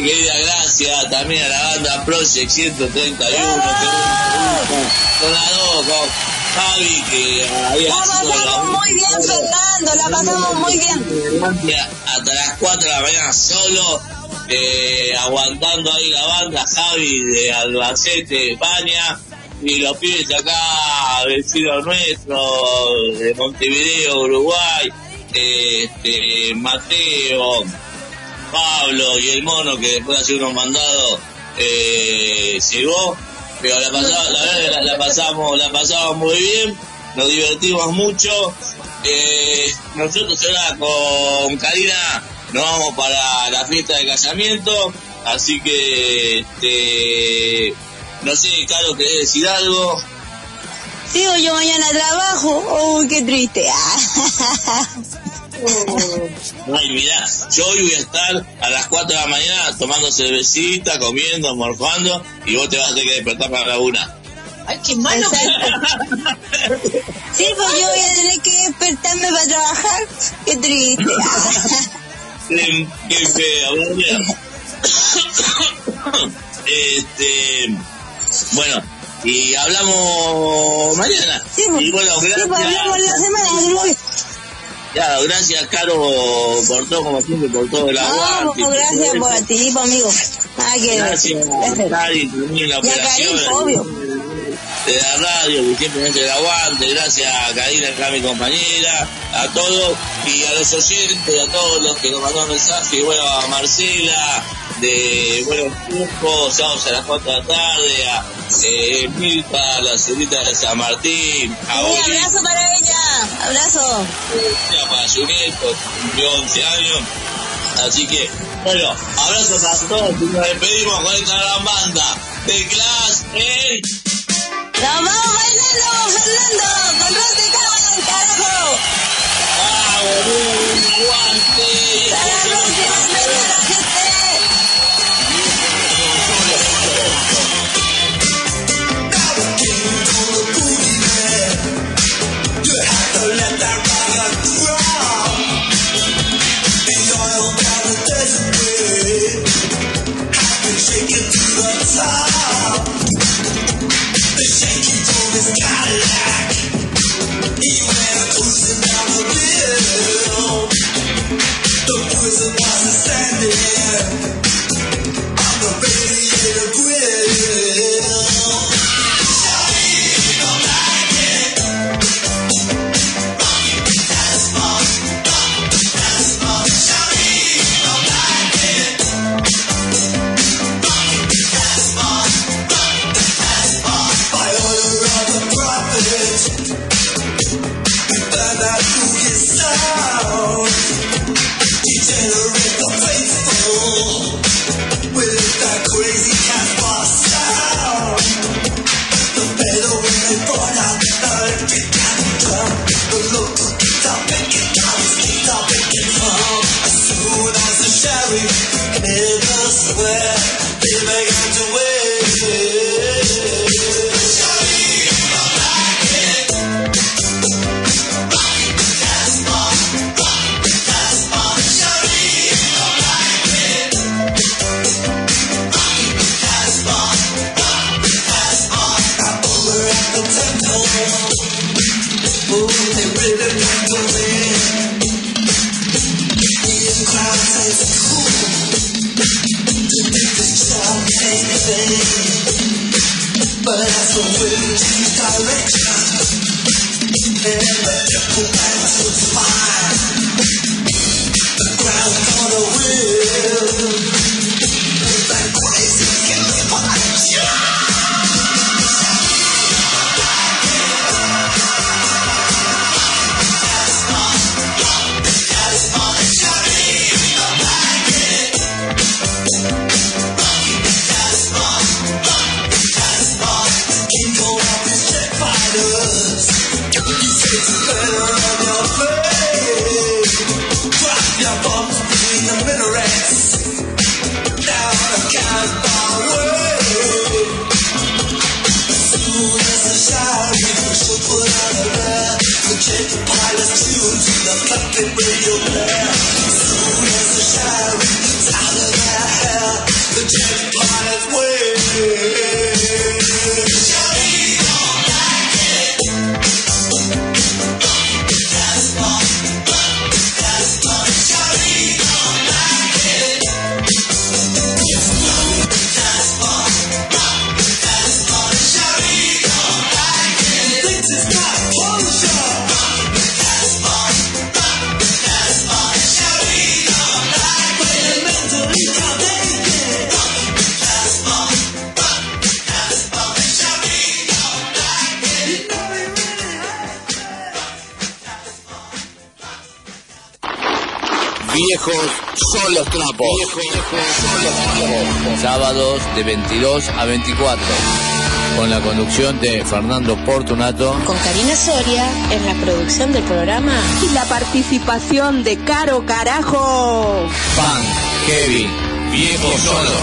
Querida, gracias también a la banda Project 131, que son las dos, con Javi, que había La pasamos muy bien, Fernando, la pasamos muy bien. hasta las 4 de la mañana solo, eh, aguantando ahí la banda, Javi de Albacete, España, y los pibes acá, vecinos nuestros, de Montevideo, Uruguay, este, Mateo, Pablo y el mono que después de hacer unos mandados eh, llegó, pero la, pasaba- la verdad la, la pasamos, la pasamos muy bien, nos divertimos mucho. Eh, nosotros ahora con Karina nos vamos para la fiesta de casamiento, así que este, no sé, Caro, ¿querés decir algo? Sigo yo mañana a trabajo. Uy, qué triste. Ay, mirá, yo hoy voy a estar a las 4 de la mañana tomando cervecita, comiendo, morfando, y vos te vas a tener que despertar para la una. Ay, qué malo. Sí, pues yo voy a tener que despertarme para trabajar. Qué triste. Qué, qué feo. Este, bueno, y hablamos mañana. y bueno, Sí, pues gracias. hablamos la semana, Claro, gracias Caro por todo, como siempre, por todo el No, aguante. pues, gracias por a ti, pues, amigo. Nada que Gracias Cari, también la operación obvio. de la radio, que siempre me hace el aguante. Gracias a Karina, acá mi compañera, a todos y a los oyentes, a todos los que nos mandaron mensajes. Y bueno, a Marcela, de Buenos Tiempos, sábados a las 4 de la tarde, a eh, Milpa, la señorita de San Martín, a Un Oli, abrazo para ella. Abrazo. para Juliet, que cumplió 11 años. Así que, bueno, abrazos a todos y nos despedimos con esta gran banda de Clash en... Nos vamos bailando, Fernando, con Rosa y Caro, carajo. ¡Vamos, un aguante! Hasta la próxima Fernando Portunato. Con Karina Soria en la producción del programa. Y la participación de Caro Carajo. Pan, Kevin, Viejos son los